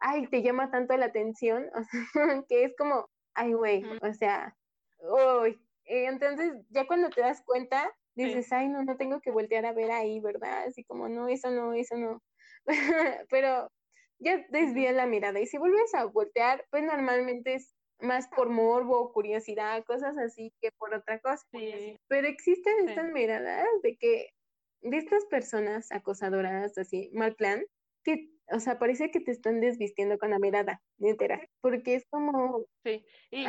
ay, te llama tanto la atención, o sea, que es como, ay, güey, o sea, uy. Entonces, ya cuando te das cuenta, dices, ay, no, no tengo que voltear a ver ahí, ¿verdad? Así como, no, eso no, eso no. pero ya desvía la mirada. Y si vuelves a voltear, pues normalmente es más por morbo, curiosidad, cosas así que por otra cosa. Pero existen estas miradas de que, de estas personas acosadoras, así, mal plan, que, o sea, parece que te están desvistiendo con la mirada, literal, porque es como... Sí, y,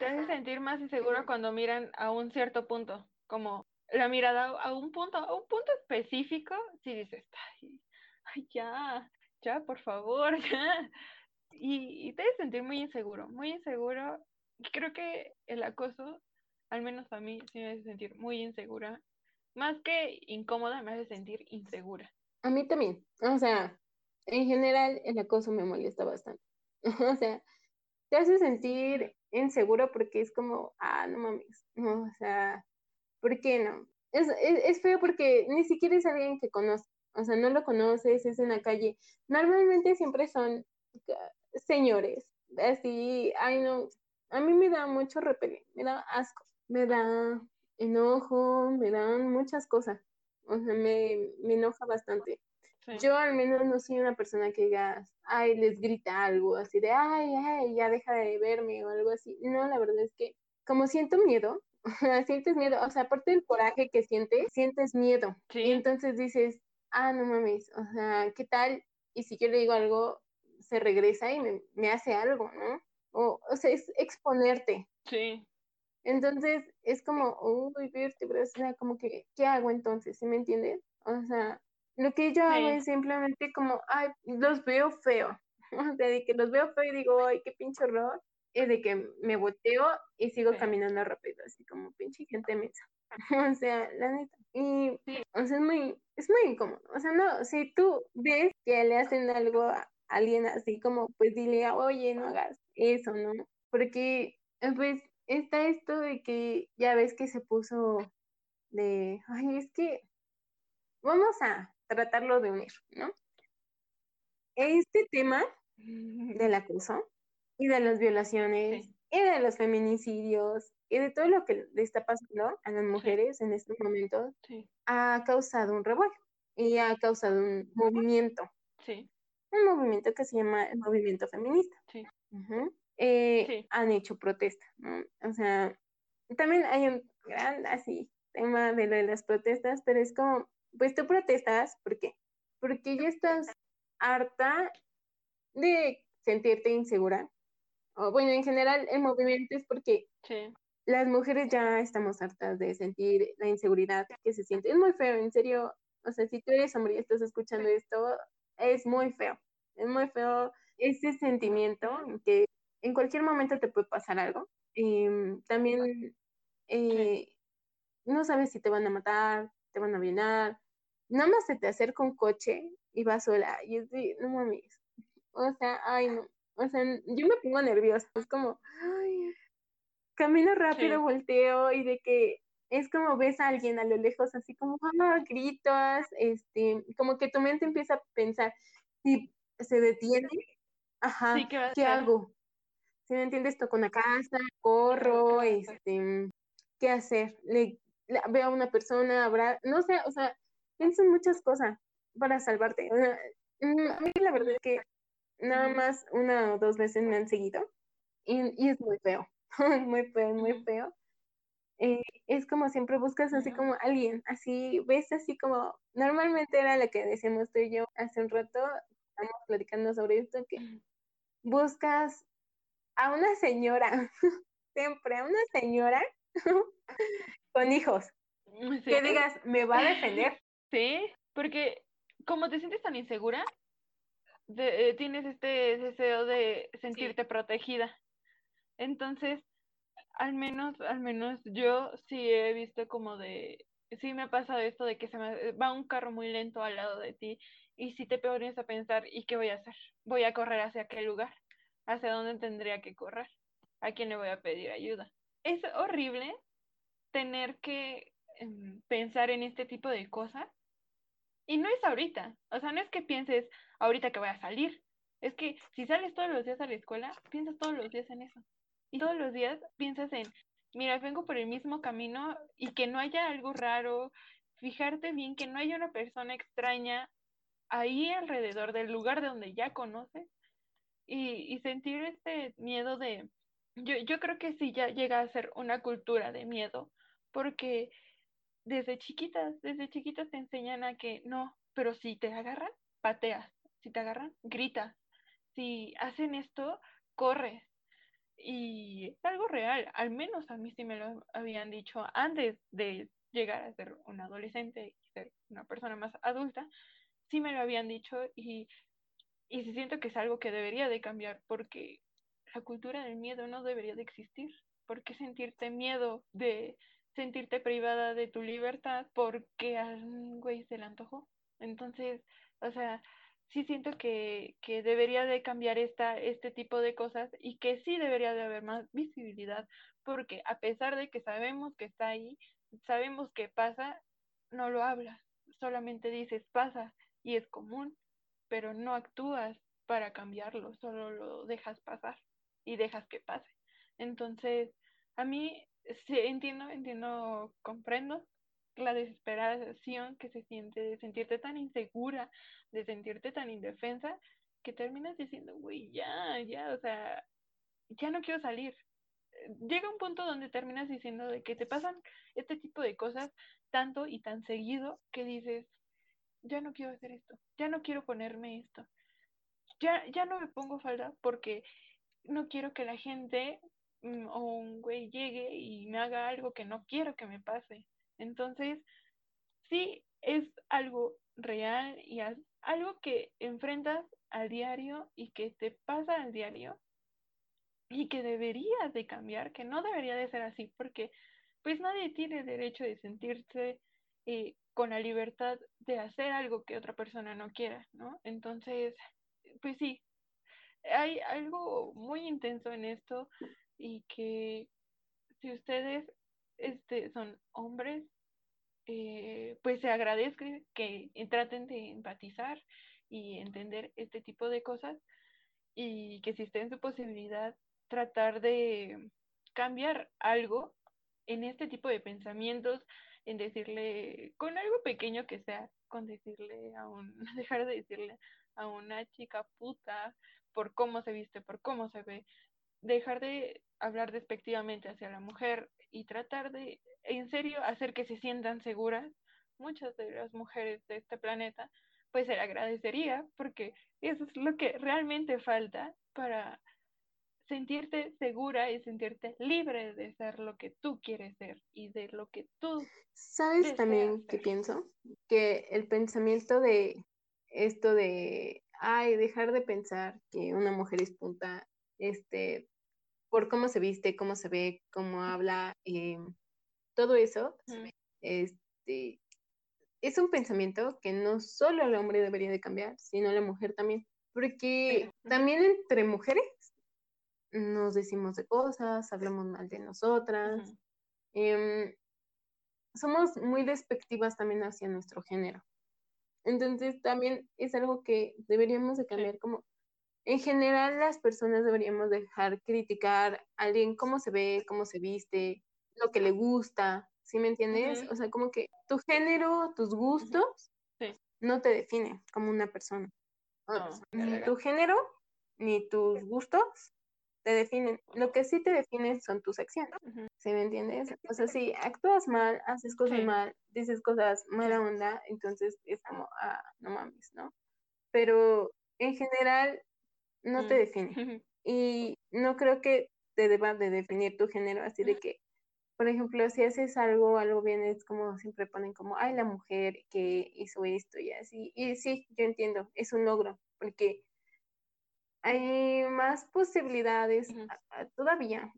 te, hace sentir más inseguro cuando miran a un cierto punto, como la mirada a un punto, a un punto específico, si dices, ay, ya, ya, por favor, ya. Y, te hace sentir muy inseguro, muy inseguro. Y creo que el acoso, al menos a mí, sí me hace sentir muy insegura. Más que incómoda, me hace sentir insegura. A mí también. O sea, en general, el acoso me molesta bastante. o sea, te hace sentir inseguro porque es como, ah, no mames. O sea, ¿por qué no? Es, es, es feo porque ni siquiera es alguien que conozco o sea, no lo conoces, es en la calle. Normalmente siempre son señores, así, ay no, a mí me da mucho repele, me da asco, me da enojo, me dan muchas cosas, o sea, me, me enoja bastante. Yo al menos no soy una persona que diga, ay, les grita algo, así de, ay, ay, ya deja de verme o algo así. No, la verdad es que como siento miedo, sientes miedo, o sea, aparte del coraje que sientes, sientes miedo. Y entonces dices, ah, no mames, o sea, ¿qué tal? Y si yo le digo algo, se regresa y me, me hace algo, ¿no? O, o sea, es exponerte. Sí. Entonces es como, uy, vértebra, o sea, como que, ¿qué hago entonces? ¿Sí me entiendes? O sea, lo que yo hago es simplemente como, ay, los veo feo. O sea, de que los veo feo y digo, ay, qué pinche horror. Y de que me boteo y sigo caminando rápido, así como pinche gente mensa. o sea, la neta. Y, o sea, es muy, es muy incómodo. O sea, no, si tú ves que le hacen algo a alguien así como, pues dile, oye, no hagas eso, ¿no? Porque, pues, está esto de que ya ves que se puso de, ay, es que vamos a tratarlo de unir, ¿no? Este tema del acoso y de las violaciones y de los feminicidios y de todo lo que le está pasando a las mujeres en estos momentos ha causado un revuelo y ha causado un movimiento. Un movimiento que se llama el movimiento feminista. Eh, han hecho protesta, ¿no? O sea, también hay un gran así tema de lo de las protestas, pero es como, pues tú protestas, ¿por qué? Porque ya estás harta de sentirte insegura. O bueno, en general el movimiento es porque las mujeres ya estamos hartas de sentir la inseguridad que se siente. Es muy feo, en serio. O sea, si tú eres hombre y estás escuchando esto, es muy feo. Es muy feo ese sentimiento que en cualquier momento te puede pasar algo. También eh, no sabes si te van a matar, te van a violar. Nada más se te acerca un coche y vas sola. Y es de, no mames. O sea, ay, no. O sea, yo me pongo nerviosa. Es como, ay, camino rápido, volteo y de que es como ves a alguien a lo lejos, así como, ah, gritas, este, como que tu mente empieza a pensar, si se detiene, ajá, ¿qué, hago? Si me entiendes, toco una casa, corro, este, ¿qué hacer? Le, veo a una persona, habrá, no sé, o sea, pienso en muchas cosas para salvarte. Mm, a mí la verdad es que nada más una o dos veces me han seguido y, es muy feo, muy feo, muy feo. Eh, es como siempre buscas así como alguien, así ves así como, normalmente era lo que decíamos tú y yo hace un rato, estamos platicando sobre esto, que buscas a una señora, siempre a una señora con hijos, que digas, me va a defender. Sí, porque como te sientes tan insegura, eh, tienes este deseo de sentirte protegida. Entonces, al menos, al menos yo sí he visto como de, sí me ha pasado esto de que se me va un carro muy lento al lado de ti y si te pones a pensar, ¿y qué voy a hacer? Voy a correr hacia aquel lugar hacia dónde tendría que correr, a quién le voy a pedir ayuda. Es horrible tener que em, pensar en este tipo de cosas y no es ahorita, o sea, no es que pienses ahorita que voy a salir, es que si sales todos los días a la escuela, piensas todos los días en eso. Y todos los días piensas en, mira, vengo por el mismo camino y que no haya algo raro, fijarte bien que no haya una persona extraña ahí alrededor del lugar de donde ya conoces y, sentir este miedo de, yo, yo creo que sí ya llega a ser una cultura de miedo, porque desde chiquitas, desde chiquitas te enseñan a que no, pero si te agarran, pateas, si te agarran, gritas, si hacen esto, corres. Y es algo real, al menos a mí sí me lo habían dicho antes de llegar a ser un adolescente y ser una persona más adulta, sí me lo habían dicho y y siento que es algo que debería de cambiar porque la cultura del miedo no debería de existir. ¿Por qué sentirte miedo de sentirte privada de tu libertad porque a un güey se le antojó? Entonces, o sea, sí siento que, que debería de cambiar esta, este tipo de cosas y que sí debería de haber más visibilidad porque a pesar de que sabemos que está ahí, sabemos que pasa, no lo hablas, solamente dices pasa y es común pero no actúas para cambiarlo, solo lo dejas pasar. y dejas que pase. Entonces, a mí entiendo, entiendo, comprendo la desesperación que se siente de sentirte tan insegura, de sentirte tan indefensa, que terminas diciendo, güey, ya, ya, o sea, ya no quiero salir. Llega un punto donde terminas diciendo de que te pasan este tipo de cosas tanto y tan seguido que dices, ya no quiero hacer esto, ya no quiero ponerme esto, ya, ya no me pongo falda porque no quiero que la gente o un güey llegue y me haga algo que no quiero que me pase. Entonces, sí, es algo real y algo que enfrentas al diario y que te pasa al diario y que deberías de cambiar, que no debería de ser así, porque pues nadie tiene derecho de sentirse eh, con la libertad de hacer algo que otra persona no quiera, ¿no? Entonces, pues sí, hay algo muy intenso en esto y que si ustedes este, son hombres, eh, pues se agradezca que traten de empatizar y entender este tipo de cosas y que si esté en su posibilidad tratar de cambiar algo en este tipo de pensamientos, en decirle, con algo pequeño que sea, con decirle a un, dejar de decirle a una chica puta por cómo se viste, por cómo se ve, dejar de hablar despectivamente hacia la mujer y tratar de, en serio, hacer que se sientan seguras. Muchas de las mujeres de este planeta, pues se le agradecería porque eso es lo que realmente falta para sentirte segura y sentirte libre de ser lo que tú quieres ser y de lo que tú ¿Sabes también que pienso? Que el pensamiento de esto de, ay, dejar de pensar que una mujer es punta, este, por cómo se viste, cómo se ve, cómo habla, eh, todo eso, este, es un pensamiento que no solo el hombre debería de cambiar, sino la mujer también, porque también entre mujeres nos decimos de cosas, hablamos mal de nosotras. Em, somos muy despectivas también hacia nuestro género. Entonces también es algo que deberíamos de cambiar como en general las personas deberíamos dejar criticar a alguien cómo se ve, cómo se viste, lo que le gusta, ¿sí me entiendes? O sea, como que tu género, tus gustos no te definen como una persona. ni tu género ni tus gustos te definen. Lo que sí te definen son tus acciones. ¿Sí me entiendes? O sea, si actúas mal, haces cosas mal, dices cosas mala onda, entonces es como, ah, no mames, ¿no? Pero en general no te mm. define. Y no creo que te deba de definir tu género así de que, por ejemplo, si haces algo, algo bien, es como siempre ponen como, ay, la mujer que hizo esto y así. Y sí, yo entiendo, es un logro, porque hay más posibilidades todavía.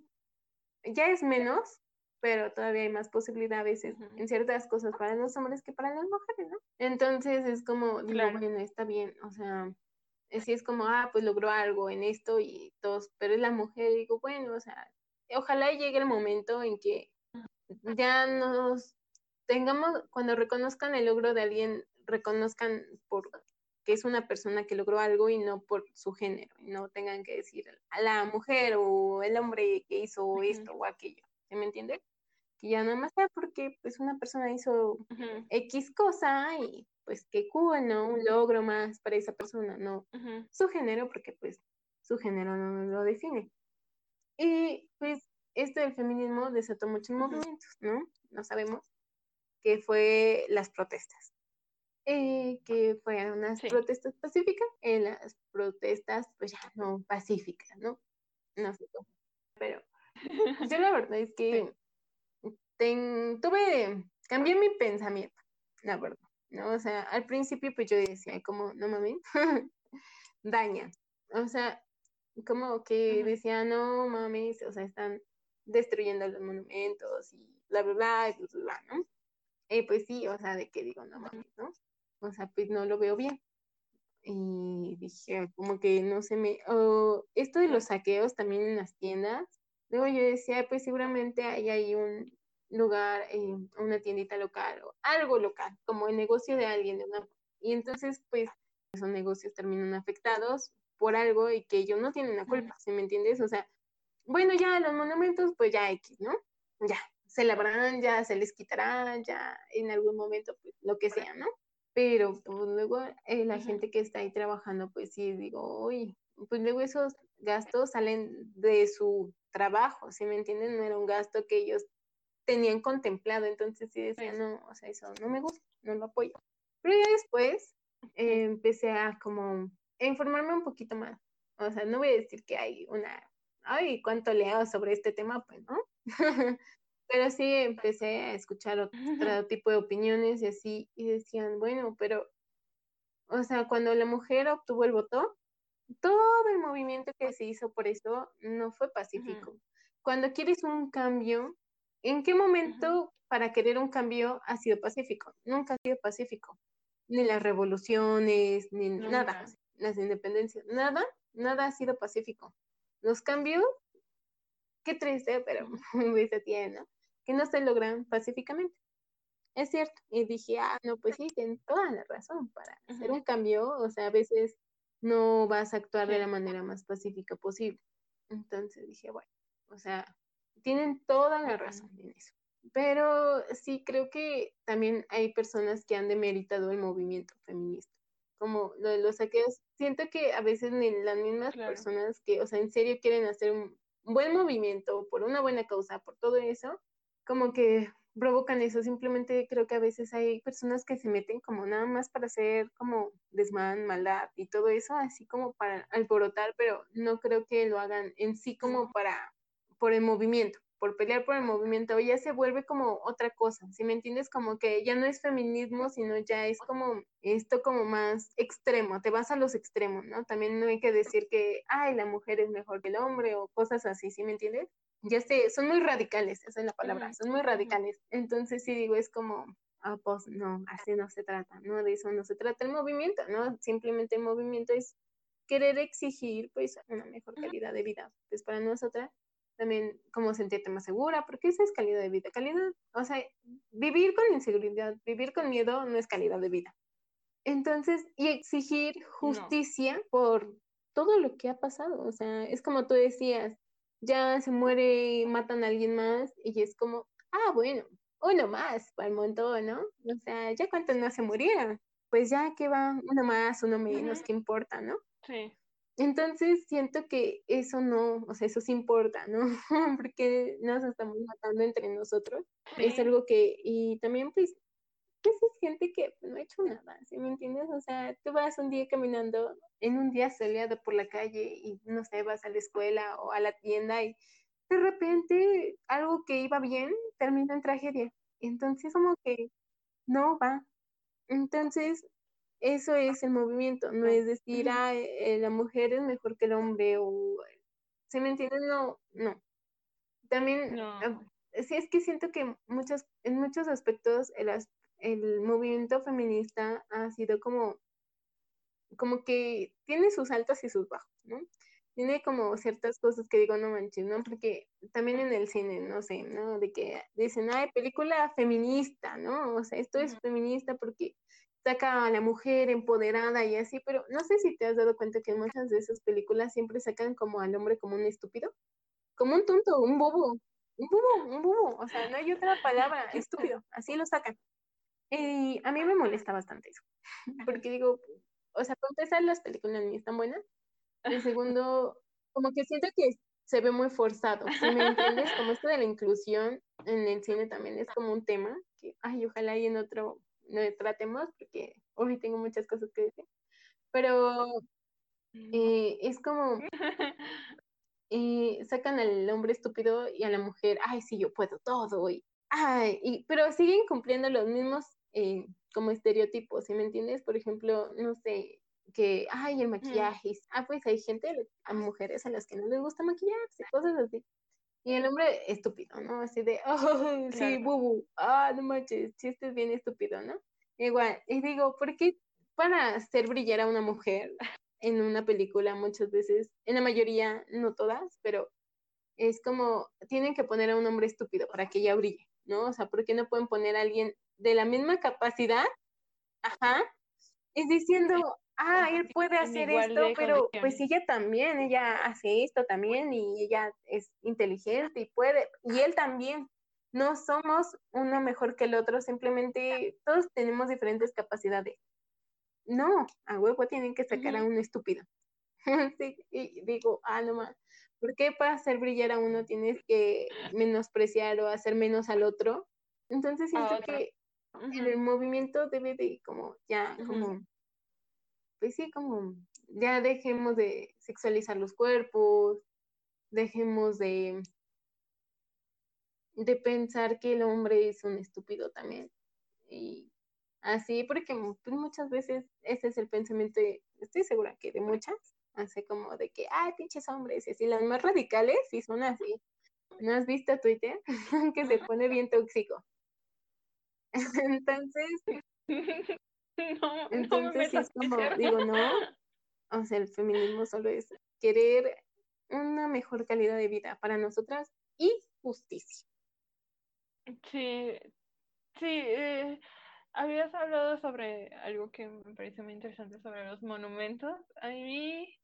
Ya es menos, pero todavía hay más posibilidades en ciertas cosas para los hombres que para las mujeres, ¿no? Entonces es como, digo, bueno, está bien, o sea, si es como, ah, pues logró algo en esto y todos, pero es la mujer, digo, bueno, o sea, ojalá llegue el momento en que ya nos tengamos, cuando reconozcan el logro de alguien, reconozcan por que es una persona que logró algo y no por su género, y no tengan que decir a la mujer o el hombre que hizo esto o aquello, ¿se me entiende? Que ya nada más sea porque pues una persona hizo X cosa y pues qué cool, ¿no? Un logro más para esa persona, no su género, porque pues su género no lo define. Y pues esto del feminismo desató muchos movimientos, ¿no? No sabemos, que fue las protestas. Eh, que fueron unas protestas pacíficas, en las protestas pues ya no pacíficas, ¿no? No sé cómo. Pero yo la verdad es que tuve, cambié mi pensamiento, la verdad, ¿no? O sea, al principio pues yo decía como, no mames, daña. O sea, como que decía, no mames, o sea, están destruyendo los monumentos y bla, bla, bla, y bla, bla, ¿no? Eh, pues sí, o sea, de que digo, no mames, ¿no? o sea, pues no lo veo bien. Y dije, como que no se me... esto de los saqueos también en las tiendas, luego yo decía, pues seguramente hay ahí un lugar, eh, una tiendita local o algo local, como el negocio de alguien. Y entonces, pues, esos negocios terminan afectados por algo y que ellos no tienen la culpa, ¿sí me entiendes? O sea, bueno, ya los monumentos, pues ya X, ¿no? Ya, se lavarán, ya se les quitará, ya en algún momento, pues lo que sea, ¿no? Pero pues luego eh, la gente que está ahí trabajando, pues sí, digo, uy, pues luego esos gastos salen de su trabajo, ¿sí me entienden? No era un gasto que ellos tenían contemplado, entonces sí decía, no, o sea, eso no me gusta, no lo apoyo. Pero ya después eh, empecé a como a informarme un poquito más. O sea, no voy a decir que hay una, ay, cuánto leo sobre este tema, pues, ¿no? pero sí empecé a escuchar otro tipo de opiniones y así, y decían, bueno, pero, o sea, cuando la mujer obtuvo el voto, todo el movimiento que se hizo por eso no fue pacífico. Cuando quieres un cambio, ¿en qué momento para querer un cambio ha sido pacífico? Nunca ha sido pacífico. Ni las revoluciones, ni nada, las independencias, nada, nada ha sido pacífico. Los cambios, qué triste, pero dice tiene, ¿no? Que no se logran pacíficamente. Es cierto. Y dije, ah, no, pues sí, tienen toda la razón para hacer un cambio. O sea, a veces no vas a actuar de la manera más pacífica posible. Entonces dije, bueno, o sea, tienen toda la razón en eso. Pero sí creo que también hay personas que han demeritado el movimiento feminista, como lo de los saqueos. Siento que a veces las mismas personas que, o sea, en serio quieren hacer un buen movimiento por una buena causa, por todo eso, como que provocan eso. Simplemente creo que a veces hay personas que se meten como nada más para hacer como desmán, maldad y todo eso, así como para alborotar, pero no creo que lo hagan en sí como para, por el movimiento, por pelear por el movimiento, ya se vuelve como otra cosa, si me entiendes? Como que ya no es feminismo, sino ya es como esto como más extremo, te vas a los extremos, ¿no? También no hay que decir que, ay, la mujer es mejor que el hombre o cosas así, ¿sí me entiendes? ya sé, son muy radicales, esa es la palabra, son muy radicales. Entonces sí digo, es como, ah, pues no, así no se trata, no de eso no se trata el movimiento, ¿no? Simplemente el movimiento es querer exigir pues una mejor calidad de vida. Pues para nosotras también como sentirte más segura, porque esa es calidad de vida. Calidad, o sea, vivir con inseguridad, vivir con miedo no es calidad de vida. Entonces, y exigir justicia por todo lo que ha pasado, o sea, es como tú decías, ya se muere, matan a alguien más y es como, ah, bueno, uno más para el montón, ¿no? O sea, ya cuántos no se murieron, pues ya que va uno más, uno menos, ¿qué importa, no? Sí. Entonces siento que eso no, o sea, eso sí importa, ¿no? Porque nos estamos matando entre nosotros. Es algo que, y también pues pues es gente que no ha hecho nada, ¿sí me entiendes? O sea, tú vas un día caminando en un día soleado por la calle y no sé, vas a la escuela o a la tienda y de repente algo que iba bien termina en tragedia. Entonces como que no va. Entonces, eso es el movimiento, no es decir, ah, eh, la mujer es mejor que el hombre o, ¿sí me entiendes? No, no. También, no. Ah, sí es que siento que muchos, en muchos aspectos el, el movimiento feminista ha sido como, como que tiene sus altos y sus bajos, ¿no? Tiene como ciertas cosas que digo, no manches, ¿no? Porque también en el cine, no sé, ¿no? De que dicen, ay, película feminista, ¿no? O sea, esto es feminista porque saca a la mujer empoderada y así, pero no sé si te has dado cuenta que muchas de esas películas siempre sacan como al hombre como un estúpido, como un tonto, un bobo, un bobo, un bobo, o sea, no hay otra palabra, estúpido, así lo sacan. Y a mí me molesta bastante eso, porque digo, o sea, para empezar, las películas ni están buenas. Y segundo, como que siento que se ve muy forzado, ¿sí me entiendes? Como esto de la inclusión en el cine también es como un tema que, ay, ojalá y en otro no tratemos, porque hoy tengo muchas cosas que decir. Pero eh, es como, eh, sacan al hombre estúpido y a la mujer, ay, sí, yo puedo todo, y, ay, y, pero siguen cumpliendo los mismos eh, como estereotipos, ¿sí me entiendes? Por ejemplo, no sé, que, ay, el maquillaje, ah, pues hay gente, a mujeres a las que no les gusta maquillarse, cosas así. Y el hombre estúpido, ¿no? Así de, oh, sí, bubu, ah, no manches, chiste bien estúpido, ¿no? Igual, y digo, ¿por qué para hacer brillar a una mujer en una película muchas veces, en la mayoría, no todas, pero es como, tienen que poner a un hombre estúpido para que ella brille, ¿no? O sea, ¿por qué no pueden poner a alguien de la misma capacidad, ajá, es diciendo, ah, él puede hacer esto, pero pues ella también, ella hace esto también y ella es inteligente y puede, y él también. No somos uno mejor que el otro, simplemente todos tenemos diferentes capacidades. No, a huevo tienen que sacar a un estúpido. sí, y digo, ah, no más. ¿Por qué para hacer brillar a uno tienes que menospreciar o hacer menos al otro? Entonces siento que en el movimiento debe de como ya, como pues sí, como ya dejemos de sexualizar los cuerpos, dejemos de, de pensar que el hombre es un estúpido también. Y así, porque pues, muchas veces ese es el pensamiento, estoy segura que de muchas, hace como de que, ay, pinches hombres, y así, las más radicales sí son así. ¿No has visto Twitter? que se pone bien tóxico. Entonces, No, Entonces es como, digo, no, o sea, el feminismo solo es querer una mejor calidad de vida para nosotras y justicia. Sí, sí, eh, habías hablado sobre algo que me parece muy interesante sobre los monumentos. A mí,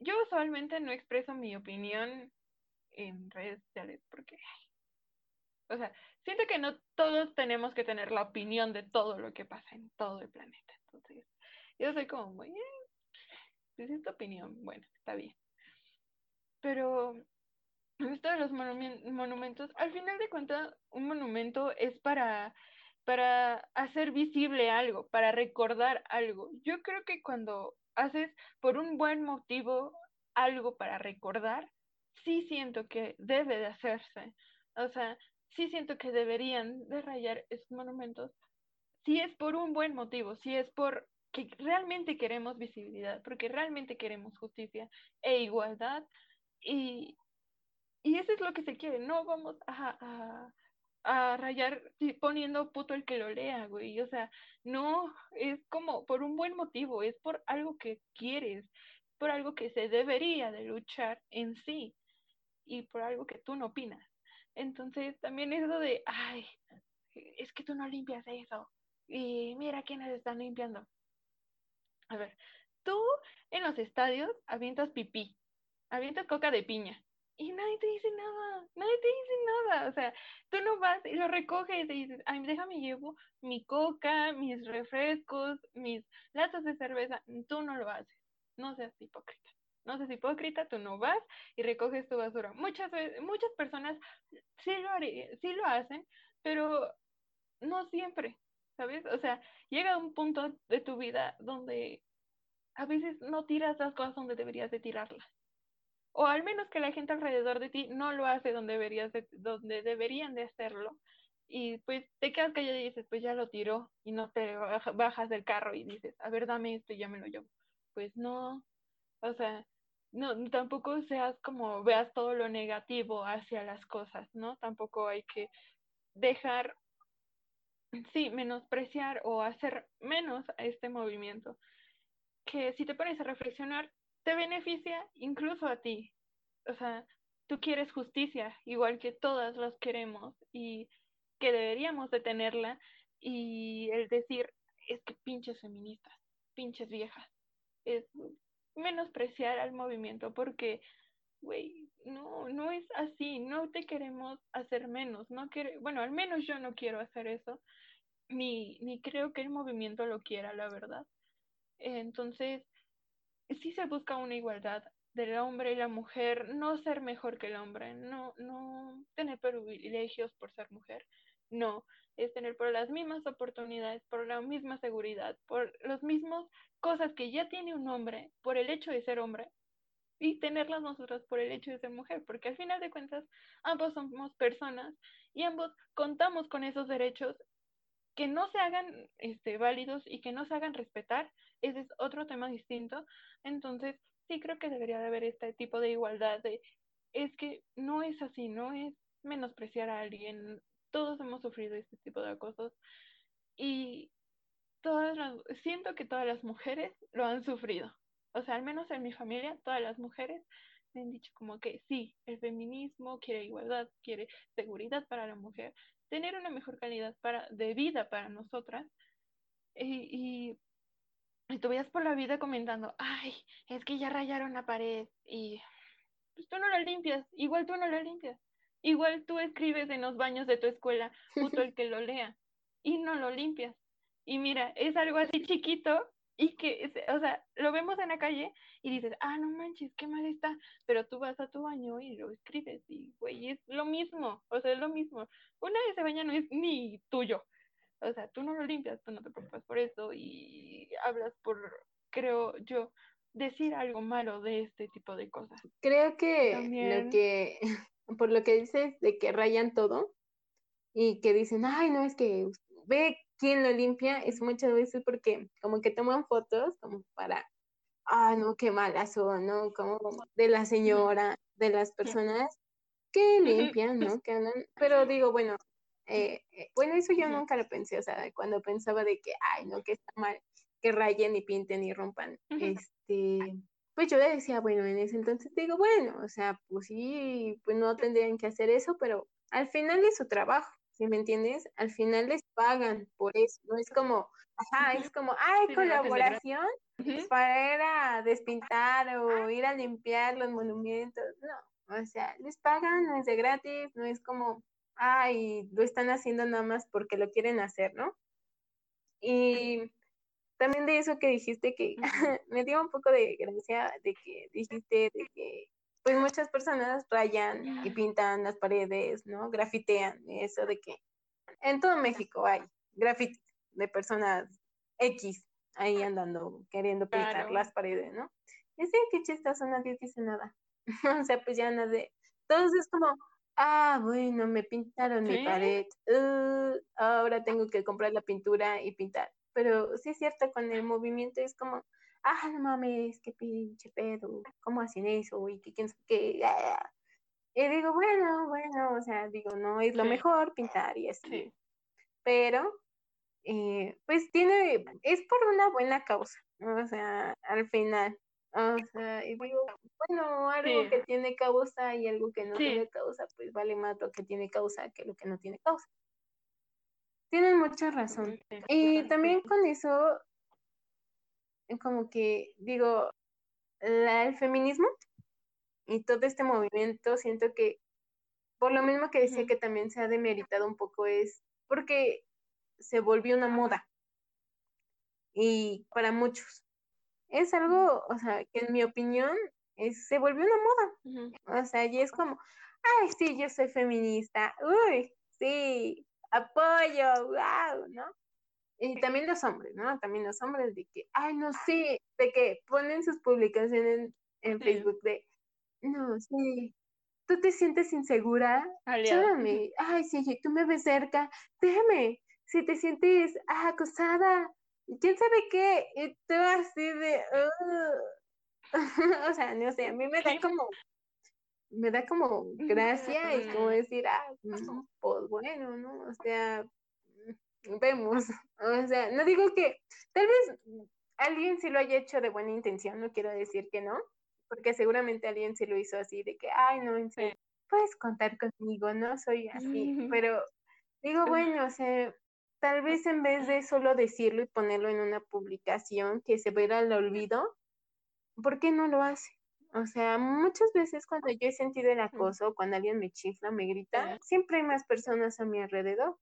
yo usualmente no expreso mi opinión en redes sociales porque o sea, siento que no todos tenemos que tener la opinión de todo lo que pasa en todo el planeta. Entonces, yo soy como muy, eh, es tu opinión, bueno, está bien. Pero esto de los monumentos, al final de cuentas, un monumento es para, para hacer visible algo, para recordar algo. Yo creo que cuando haces por un buen motivo algo para recordar, sí siento que debe de hacerse. O sea, sí siento que deberían de rayar esos monumentos si es por un buen motivo, si es por que realmente queremos visibilidad, porque realmente queremos justicia e igualdad y, y eso es lo que se quiere, no vamos a, a, a rayar poniendo puto el que lo lea, güey, o sea, no, es como por un buen motivo, es por algo que quieres, por algo que se debería de luchar en sí y por algo que tú no opinas. Entonces, también eso de, ay, es que tú no limpias eso. Y mira quiénes están limpiando. A ver, tú en los estadios avientas pipí, avientas coca de piña. Y nadie te dice nada, nadie te dice nada. O sea, tú no vas y lo recoges y dices, ay, déjame llevo mi coca, mis refrescos, mis latas de cerveza. Tú no lo haces. No seas hipócrita no seas hipócrita, tú no vas y recoges tu basura. Muchas veces, muchas personas sí lo, sí lo hacen, pero no siempre, ¿sabes? O sea, llega un punto de tu vida donde a veces no tiras las cosas donde deberías de tirarlas. O al menos que la gente alrededor de ti no lo hace donde, deberías donde deberían de hacerlo. Y pues te quedas callado y dices, pues ya lo tiró y no te bajas del carro y dices, a ver, dame esto y ya me lo. Pues no, o sea, no, tampoco seas como veas todo lo negativo hacia las cosas, ¿no? Tampoco hay que dejar, sí, menospreciar o hacer menos a este movimiento, que si te pones a reflexionar, te beneficia incluso a ti. O sea, tú quieres justicia, igual que todas las queremos y que deberíamos de tenerla y el decir, es que pinches feministas, pinches viejas, es menospreciar al movimiento porque, güey, no, no es así, no te queremos hacer menos, no quiere, bueno, al menos yo no quiero hacer eso, ni, ni creo que el movimiento lo quiera, la verdad. Entonces, sí se busca una igualdad del hombre y la mujer, no ser mejor que el hombre, no, no tener privilegios por ser mujer, no, es tener por las mismas oportunidades, por la misma seguridad, por los mismos cosas que ya tiene un hombre por el hecho de ser hombre y tenerlas nosotras por el hecho de ser mujer, porque al final de cuentas ambos somos personas y ambos contamos con esos derechos que no se hagan este, válidos y que no se hagan respetar, ese es otro tema distinto. Entonces, sí creo que debería de haber este tipo de igualdad de, es que no es así, no es menospreciar a alguien, todos hemos sufrido este tipo de acosos y todas las, siento que todas las mujeres lo han sufrido. O sea, al menos en mi familia, todas las mujeres me han dicho como que sí, el feminismo quiere igualdad, quiere seguridad para la mujer, tener una mejor calidad para, de vida para nosotras. Y, y tú veías por la vida comentando, ay, es que ya rayaron la pared y pues tú no la limpias, igual tú no la limpias. Igual tú escribes en los baños de tu escuela, justo el que lo lea, y no lo limpias. Y mira, es algo así chiquito y que, o sea, lo vemos en la calle y dices, ah, no manches, qué mal está, pero tú vas a tu baño y lo escribes y, güey, es lo mismo, o sea, es lo mismo. Una de ese baño no es ni tuyo, o sea, tú no lo limpias, tú no te preocupas por eso y hablas por, creo yo, decir algo malo de este tipo de cosas. Creo que lo que, por lo que dices de que rayan todo y que dicen, ay, no, es que ve quién lo limpia, es muchas veces porque como que toman fotos como para, ah, no, qué malazo, ¿no? Como de la señora, de las personas que limpian, ¿no? Que andan, pero digo, bueno, eh, eh, bueno, eso yo nunca lo pensé, o sea, cuando pensaba de que, ay, no, que está mal, que rayen y pinten y rompan, este, pues yo le decía, bueno, en ese entonces digo, bueno, o sea, pues sí, pues no tendrían que hacer eso, pero al final es su trabajo, ¿sí me entiendes? Al final les pagan por eso, no es como, ajá, es como, ay, colaboración para ir a despintar o ir a limpiar los monumentos, no, o sea, les pagan, no es de gratis, no es como, ay, lo están haciendo nada más porque lo quieren hacer, ¿no? Y también de eso que dijiste que me dio un poco de gracia de que dijiste de que pues muchas personas rayan y pintan las paredes, ¿no? Grafitean, eso de que en todo México hay grafitis de personas X ahí andando queriendo pintar las paredes, ¿no? Y sí, qué chistoso, nadie dice nada. o sea, pues ya nadie. Entonces es como, ah, bueno, me pintaron mi pared, uh, ahora tengo que comprar la pintura y pintar pero sí es cierto, con el movimiento es como, ah, no mames, qué pinche pedo, ¿cómo hacen eso? Y que quién sabe ah". Y digo, bueno, bueno, o sea, digo, no es lo mejor pintar y así. Pero, eh, pues tiene, es por una buena causa, o sea, al final. O sea, y digo, bueno, algo que tiene causa y algo que no tiene causa, pues vale más lo que tiene causa que lo que no tiene causa. Tienen mucha razón. Y también con eso, como que digo, el feminismo y todo este movimiento, siento que por lo mismo que decía que también se ha demeritado un poco es porque se volvió una moda. Y para muchos. Es algo, o sea, que en mi opinión es, se volvió una moda. O sea, y es como, ay, sí, yo soy feminista. Uy, sí, apoyo, wow, ¿no? Y también los hombres, ¿no? También los hombres de que, ay, no sé, de que ponen sus publicaciones en, Facebook de, no, sí, tú te sientes insegura, llámame, ay, sí, tú me ves cerca, déjame, si te sientes ah, acosada, quién sabe qué, y tú así de, o sea, no sé, a mí me da como me da como gracia y como decir, ah, pues bueno, ¿no? O sea, mm, vemos. O sea, no digo que tal vez alguien sí lo haya hecho de buena intención, no quiero decir que no, porque seguramente alguien sí lo hizo así de que, ay, no, puedes contar conmigo, no soy así, pero digo, bueno, o sea, tal vez en vez de solo decirlo y ponerlo en una publicación que se vea al olvido, ¿por qué no lo hace? O sea, muchas veces cuando yo he sentido el acoso, cuando alguien me chifla, me grita, siempre hay más personas a mi alrededor.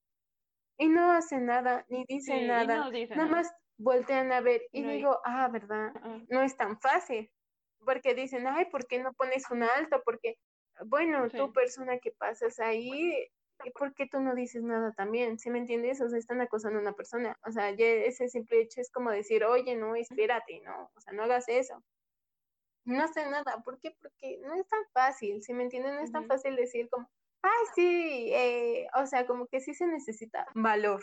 Y no hacen nada, ni dicen nada. nada más voltean a ver y digo, ah, ¿verdad? No es tan fácil. Porque dicen, ay, ¿por qué no pones un alto? Porque, bueno, tú persona que pasas ahí, ¿por qué tú no dices nada también? ¿Sí me entiendes? O sea, están acosando a una persona. O sea, ya ese simple hecho es como decir, oye, no, espérate, no, o sea, no hagas eso no sé nada. ¿Por qué? Porque no es tan fácil, si me entienden? No es tan fácil decir como, ay, sí, eh, o sea, como que sí se necesita valor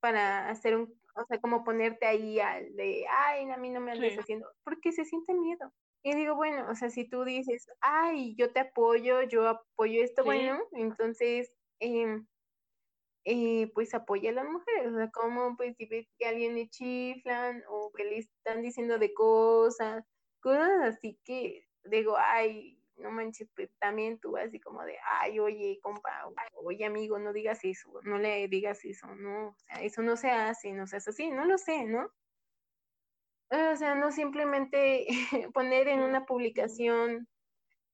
para hacer un, o sea, como ponerte ahí al de, ay, a mí no me andes haciendo, porque se siente miedo. Y digo, bueno, o sea, si tú dices, ay, yo te apoyo, yo apoyo esto, bueno, entonces, eh, eh, pues apoya a las mujeres, o sea, como pues si ves que alguien le chiflan o que le están diciendo de cosas, cosas así que digo, ay, no manches, pues también tú así como de, ay, oye, compa, oye, amigo, no digas eso, no le digas eso, no, o sea, eso no se hace, no se hace así, no lo sé, ¿no? O sea, no simplemente poner en una publicación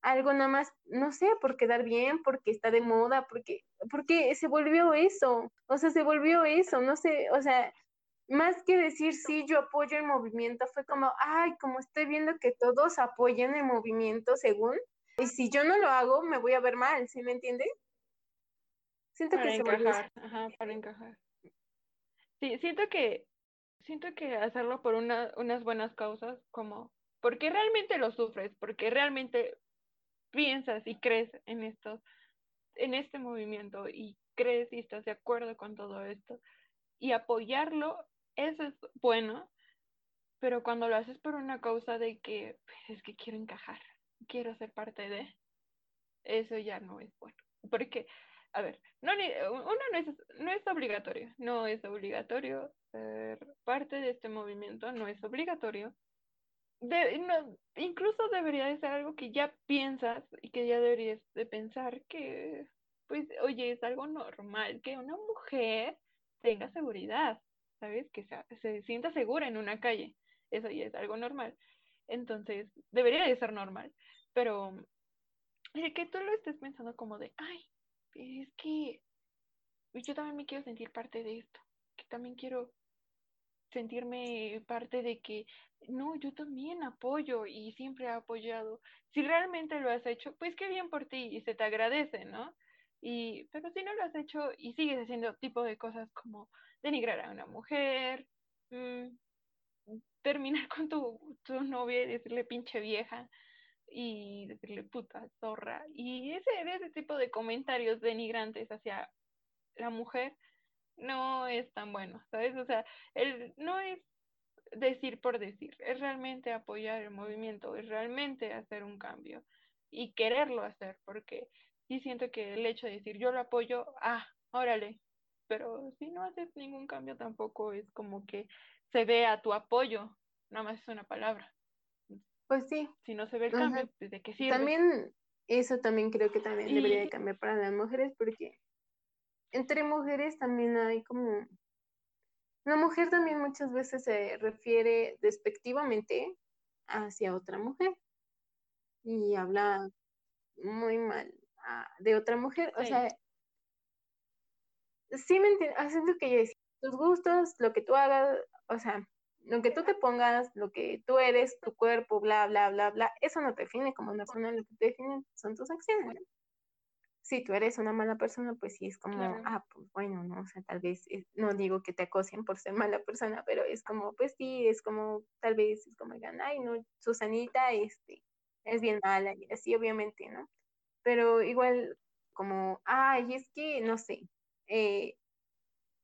algo nada más, no sé, por quedar bien, porque está de moda, porque, porque se volvió eso, o sea, se volvió eso, no sé, o sea, más que decir sí, yo apoyo el movimiento, fue como, ay, como estoy viendo que todos apoyan el movimiento según, y si yo no lo hago, me voy a ver mal, ¿sí me entiendes? Siento para que encajar, ajá, para encajar. Sí, siento que, siento que hacerlo por una, unas buenas causas, como, porque realmente lo sufres, porque realmente piensas y crees en esto, en este movimiento y crees y estás de acuerdo con todo esto y apoyarlo, eso es bueno, pero cuando lo haces por una causa de que es que quiero encajar, quiero ser parte de, eso ya no es bueno, porque a ver, no, uno no es, no es obligatorio, no es obligatorio ser parte de este movimiento, no es obligatorio, incluso debería de ser algo que ya piensas y que ya deberías de pensar que, pues, oye, es algo normal que una mujer tenga seguridad, ¿sabes? Que se sienta segura en una calle. Eso ya es algo normal. Entonces, debería de ser normal. Pero el que tú lo estés pensando como de, ay, es que yo también me quiero sentir parte de esto, que también quiero sentirme parte de que, no, yo también apoyo y siempre he apoyado. Si realmente lo has hecho, pues qué bien por ti y se te agradece, ¿no? Y, pero si no lo has hecho y sigues haciendo tipo de cosas como denigrar a una mujer, mm, terminar con tu, tu novia y decirle pinche vieja y decirle puta zorra y ese, ese tipo de comentarios denigrantes hacia la mujer, no es tan bueno, ¿sabes? O sea, el, no es decir por decir, es realmente apoyar el movimiento, es realmente hacer un cambio y quererlo hacer, porque sí siento que el hecho de decir yo lo apoyo, ah, órale, pero si no haces ningún cambio tampoco es como que se vea tu apoyo, nada más es una palabra. Pues sí. Si no se ve el cambio, pues, ¿de qué sirve? También, eso también creo que también debería de cambiar para las mujeres, porque entre mujeres también hay como... Una mujer también muchas veces se refiere despectivamente hacia otra mujer y habla muy mal ah, de otra mujer. O sea, sí me entiendo, haciendo que yo decía, tus gustos, lo que tú hagas, o sea, lo que tú te pongas, lo que tú eres, tu cuerpo, bla, bla, bla, bla, eso no te define como una persona, lo que te define son tus acciones si tú eres una mala persona, pues sí es como, ah, pues bueno, ¿no? O sea, tal vez, eh, no digo que te acosen por ser mala persona, pero es como, pues sí, es como, tal vez es como digan, ay, no, Susanita, este, es bien mala, y así obviamente, ¿no? Pero igual, como, ay, es que, no sé, eh,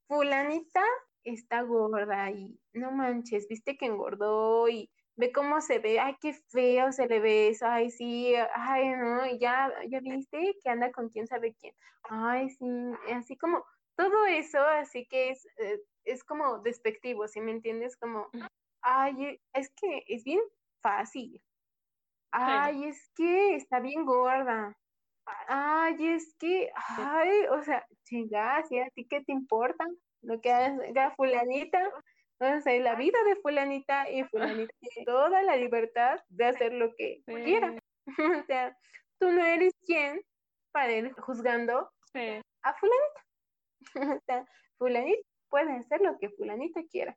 fulanita está gorda y no manches, viste que engordó y ve cómo se ve, ay, qué feo se le ve eso, ay, sí, ay, no, ya, ya viste que anda con quién sabe quién, ay, sí, así como todo eso, así que es, eh, es como despectivo, ¿sí me entiendes? Como, ay, es que es bien fácil, ay, es que está bien gorda, ay, es que, ay, o sea, chingas, ¿sí? ¿A ti qué te importa? Lo que haga fulanita, entonces, la vida de fulanita y fulanita tiene toda la libertad de hacer lo que quiera. o sea, tú no eres quien para ir juzgando a fulanita. o sea, fulanita puede hacer lo que fulanita quiera.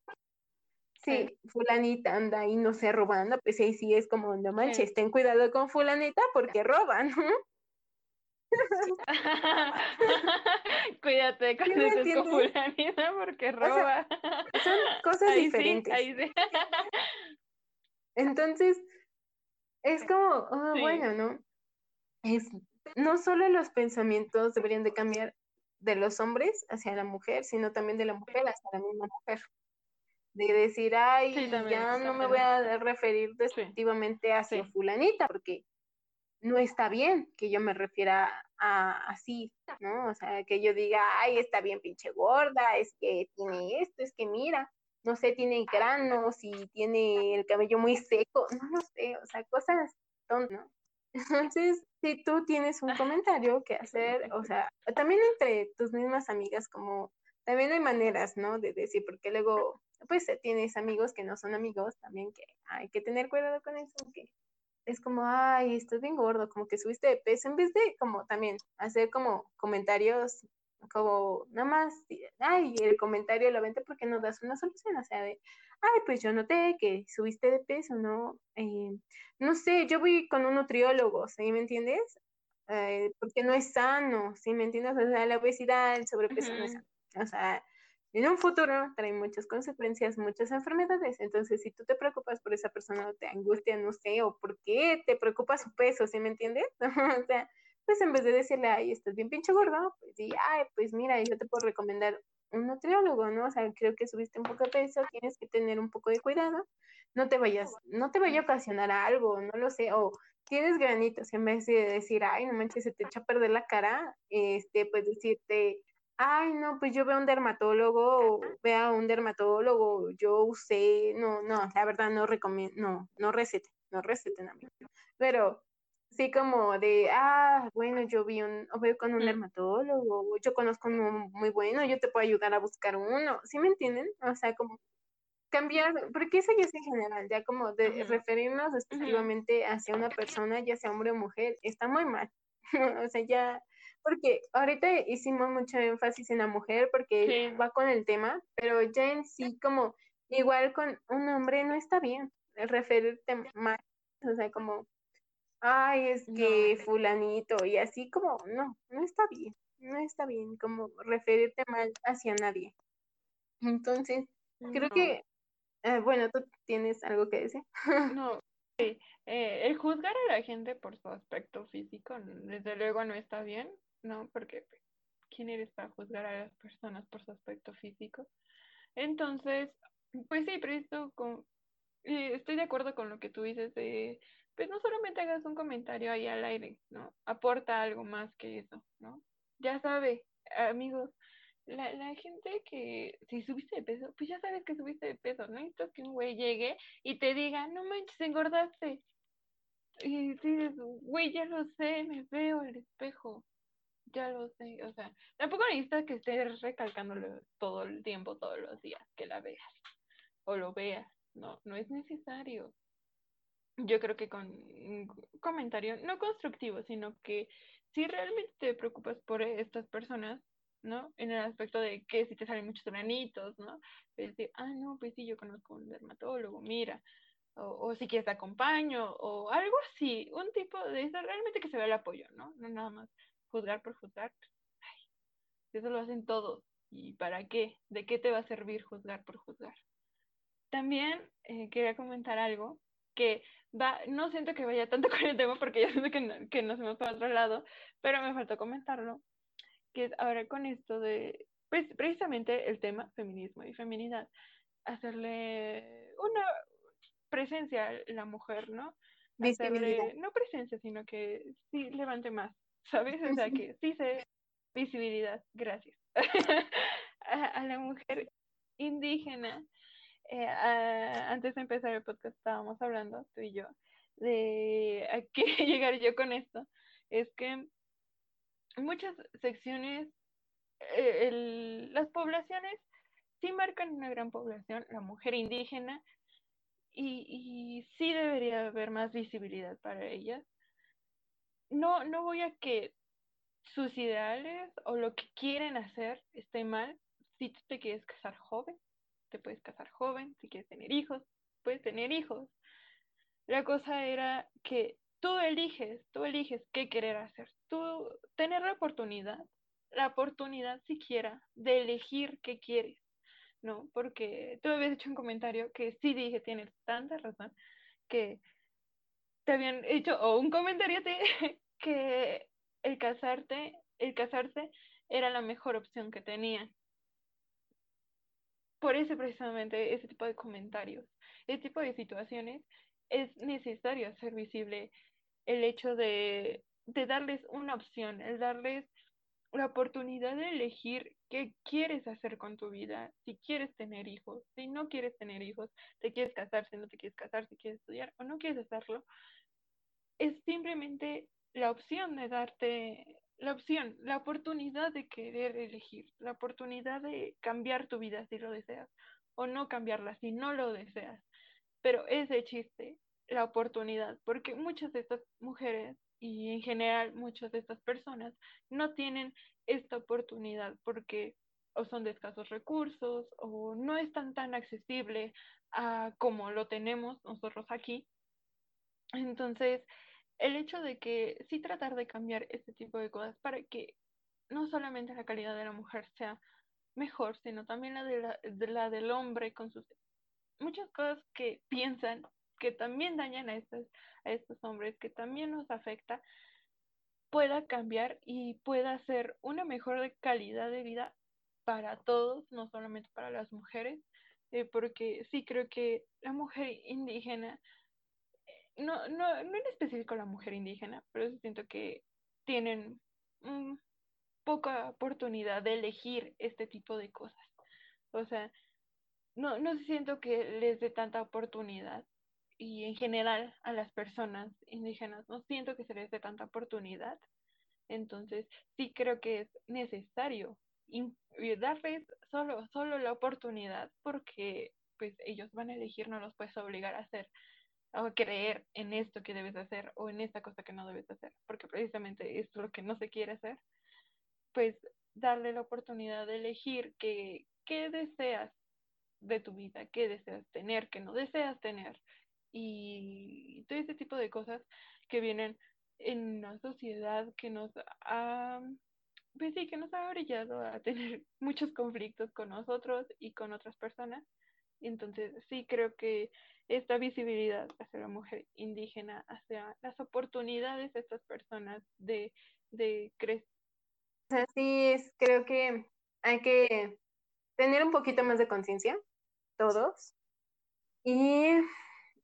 Sí, fulanita anda ahí, no sé, robando, pues ahí sí es como, no manches, ten cuidado con fulanita porque roban. Cuídate con tu fulanita porque roba. son cosas diferentes. Entonces, es como, oh, bueno, ¿no? Es, no solo los pensamientos deberían de cambiar de los hombres hacia la mujer, sino también de la mujer hacia la misma mujer. De decir, ay, ya no me voy a referir despectivamente hacia fulanita, porque no está bien que yo me refiera a así, ¿no? O sea, que yo diga, ay, está bien pinche gorda, es que tiene esto, es que mira, no sé, tiene granos y tiene el cabello muy seco, no lo sé, o sea, cosas tontas, ¿no? Entonces, si tú tienes un comentario que hacer, o sea, también entre tus mismas amigas, como también hay maneras, ¿no? De decir, porque luego, pues tienes amigos que no son amigos, también que hay que tener cuidado con eso, que es como, ay, estás bien gordo, como que subiste de peso, en vez de como también hacer como comentarios como nada más, ay, el comentario lo vente porque no das una solución, o sea, de, ay, pues yo noté que subiste de peso, ¿no? Eh, no sé, yo voy con un nutriólogo, ¿sí me entiendes? Eh, porque no es sano, ¿sí me entiendes? O sea, la obesidad, el sobrepeso no es sano. O sea, en un futuro trae muchas consecuencias, muchas enfermedades. Entonces, si tú te preocupas por esa persona o te angustia, no sé, o por qué te preocupa su peso, ¿sí me entiendes? o sea, pues en vez de decirle, ay, estás bien pinche gordo, pues di, ay, pues mira, yo te puedo recomendar un nutriólogo, ¿no? O sea, creo que subiste un poco de peso, tienes que tener un poco de cuidado, no te vayas, no te vaya a ocasionar algo, no lo sé, o tienes granitos, en vez de decir, ay, no manches, se te echa a perder la cara, este, pues decirte, ay, no, pues yo veo a un dermatólogo, vea a un dermatólogo, yo usé, no, no, la verdad no recomiendo, no, no receten, no receten a mí, pero sí como de, ah, bueno, yo vi un, o veo con un dermatólogo, yo conozco uno muy bueno, yo te puedo ayudar a buscar uno, ¿sí me entienden? O sea, como cambiar, porque eso ya es en general, ya como de referirnos exclusivamente hacia una persona, ya sea hombre o mujer, está muy mal. o sea, ya, porque ahorita hicimos mucho énfasis en la mujer porque va con el tema, pero ya en sí como igual con un hombre no está bien referirte más, o sea, como ay, es que fulanito, y así como, no, no está bien, no está bien como referirte mal hacia nadie. Entonces, creo que, eh, bueno, tú tienes algo que decir. no, sí. Eh, el juzgar a la gente por su aspecto físico, desde luego no está bien, ¿no? Porque, pues, ¿quién eres para juzgar a las personas por su aspecto físico? Entonces, pues sí, pero esto con, eh, estoy de acuerdo con lo que tú dices de pues no solamente hagas un comentario ahí al aire, ¿no? Aporta algo más que eso, ¿no? Ya sabe, amigos, la, la gente que si subiste de peso, pues ya sabes que subiste de peso, no necesitas que un güey llegue y te diga, no manches, engordaste. Y dices, güey, ya lo sé, me veo al espejo, ya lo sé, o sea, tampoco necesitas que estés recalcándolo todo el tiempo, todos los días, que la veas o lo veas, no, no es necesario yo creo que con un comentario no constructivo, sino que si realmente te preocupas por estas personas, ¿no? En el aspecto de que si te salen muchos granitos, ¿no? Decir, ah, no, pues sí, yo conozco un dermatólogo, mira, o, si quieres acompaño, o algo así, un tipo de eso, realmente que se vea el apoyo, ¿no? No nada más juzgar por juzgar. Ay, eso lo hacen todos. ¿Y para qué? ¿De qué te va a servir juzgar por juzgar? También eh, quería comentar algo que va, no siento que vaya tanto con el tema porque ya siento que, que nos hemos para otro lado, pero me faltó comentarlo, que es ahora con esto de, pues precisamente el tema feminismo y feminidad, hacerle una presencia a la mujer, ¿no? Hacerle, no presencia, sino que sí levante más, ¿sabes? O sea, que sí se visibilidad, gracias, a la mujer indígena eh, antes de empezar el podcast estábamos hablando, tú y yo, de a qué llegar yo con esto. Es que muchas secciones, eh, las poblaciones sí marcan una gran población, la mujer indígena, y, y sí debería haber más visibilidad para ellas. No, no voy a que sus ideales o lo que quieren hacer esté mal si tú te quieres casar joven te puedes casar joven, si quieres tener hijos, puedes tener hijos. La cosa era que tú eliges, tú eliges qué querer hacer, tú tener la oportunidad, la oportunidad siquiera de elegir qué quieres, ¿no? Porque tú habías hecho un comentario que sí dije, tienes tanta razón, que te habían hecho, o un comentario que el casarte, el casarse era la mejor opción que tenían por eso precisamente ese tipo de comentarios, ese tipo de situaciones, es necesario hacer visible el hecho de, darles una opción, el darles la oportunidad de elegir qué quieres hacer con tu vida, si quieres tener hijos, si no quieres tener hijos, te quieres casar, si no te quieres casar, si quieres estudiar o no quieres hacerlo, es simplemente la opción de darte la opción, la oportunidad de querer elegir, la oportunidad de cambiar tu vida si lo deseas o no cambiarla si no lo deseas. Pero ese chiste, la oportunidad, porque muchas de estas mujeres y en general muchas de estas personas no tienen esta oportunidad porque o son de escasos recursos o no están tan accesible a como lo tenemos nosotros aquí. Entonces, el hecho de que sí tratar de cambiar este tipo de cosas para que no solamente la calidad de la mujer sea mejor, sino también la, de la, de la del hombre con sus muchas cosas que piensan que también dañan a estos, a estos hombres, que también nos afecta, pueda cambiar y pueda ser una mejor calidad de vida para todos, no solamente para las mujeres, eh, porque sí creo que la mujer indígena no, no, no en específico la mujer indígena, pero siento que tienen poca oportunidad de elegir este tipo de cosas. O sea, no, no siento que les dé tanta oportunidad y en general a las personas indígenas no siento que se les dé tanta oportunidad. Entonces, sí creo que es necesario darles solo, solo la oportunidad porque pues ellos van a elegir, no los puedes obligar a hacer o creer en esto que debes hacer o en esta cosa que no debes hacer, porque precisamente es lo que no se quiere hacer, pues darle la oportunidad de elegir qué, qué deseas de tu vida, qué deseas tener, qué no deseas tener, y todo ese tipo de cosas que vienen en una sociedad que nos ha, pues sí, que nos ha brillado a tener muchos conflictos con nosotros y con otras personas. Entonces, sí creo que esta visibilidad hacia la mujer indígena, hacia las oportunidades de estas personas de, de crecer. Así es, creo que hay que tener un poquito más de conciencia, todos, y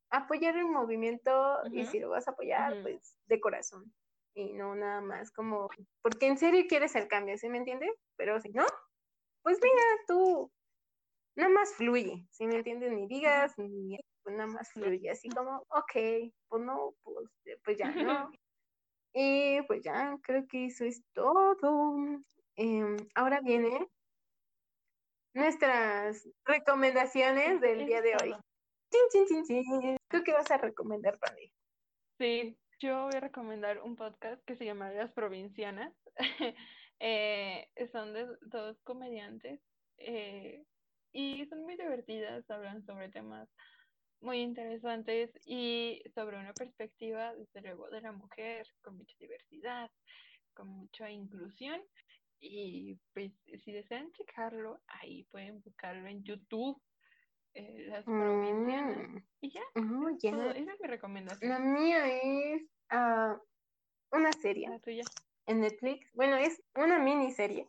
apoyar el movimiento, y si lo vas a apoyar, pues de corazón, y no nada más como, porque en serio quieres el cambio, ¿sí me entiendes? Pero si no, pues mira, tú nada más fluye, ¿sí me entiendes? Ni digas, ni pues nada más fluye, así como, ok, pues no, pues, pues ya no. Y pues ya, creo que eso es todo. Em, ahora viene nuestras recomendaciones del día de hoy. Chin, chin, chin, ¿Tú qué vas a recomendar, Pandy? Sí, yo voy a recomendar un podcast que se llama Las Provincianas. eh, son de dos comediantes eh, y son muy divertidas, hablan sobre temas muy interesantes y sobre una perspectiva, desde luego, de la mujer, con mucha diversidad, con mucha inclusión. Y pues si desean checarlo, ahí pueden buscarlo en YouTube, eh, las provincianas. Mm. Y ya, oh, esa es mi recomendación. La mía es uh, una serie. La tuya. En Netflix. Bueno, es una miniserie.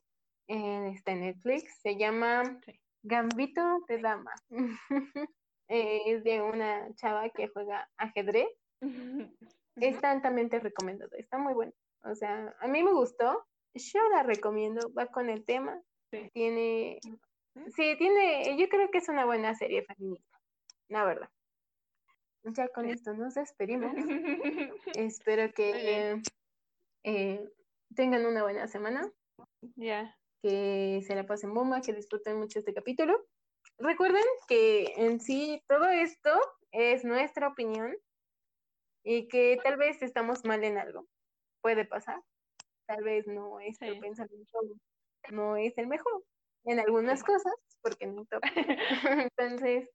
Eh, está en Netflix. Se llama Gambito de Dama. Eh, es de una chava que juega ajedrez. Está altamente recomendado, está muy bueno. O sea, a mí me gustó, yo la recomiendo, va con el tema. Tiene, sí, tiene, yo creo que es una buena serie feminista, la verdad. Ya con esto nos despedimos. Espero que eh, tengan una buena semana. Ya. Que se la pasen bomba, que disfruten mucho este capítulo recuerden que en sí todo esto es nuestra opinión y que tal vez estamos mal en algo. Puede pasar. Tal vez no es el pensamiento no es el mejor en algunas cosas, porque no toca. Entonces,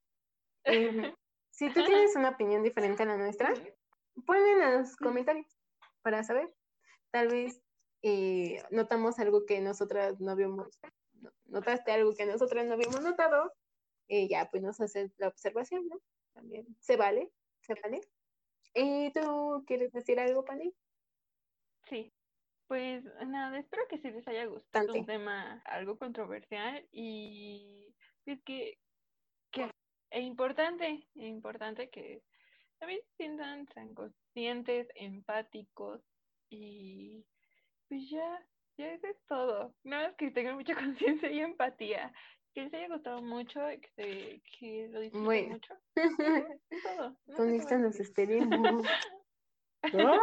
em, si tú tienes una opinión diferente a la nuestra, ponen en los comentarios para saber. Tal vez eh, notamos algo que nosotras no habíamos, notaste algo que nosotras no habíamos notado y ya pues nos hace la observación, ¿no? También se vale, se vale. ¿Y tú quieres decir algo, Pani? Sí, pues nada, espero que sí les haya gustado un tema algo controversial y es que, que es importante, es importante que también sientan, sean conscientes, empáticos y pues ya, ya eso es todo. Nada más que tengan mucha conciencia y empatía que les haya gustado mucho, que, que lo disfruten mucho. Todo. Con esto nos despedimos. ¡Ah!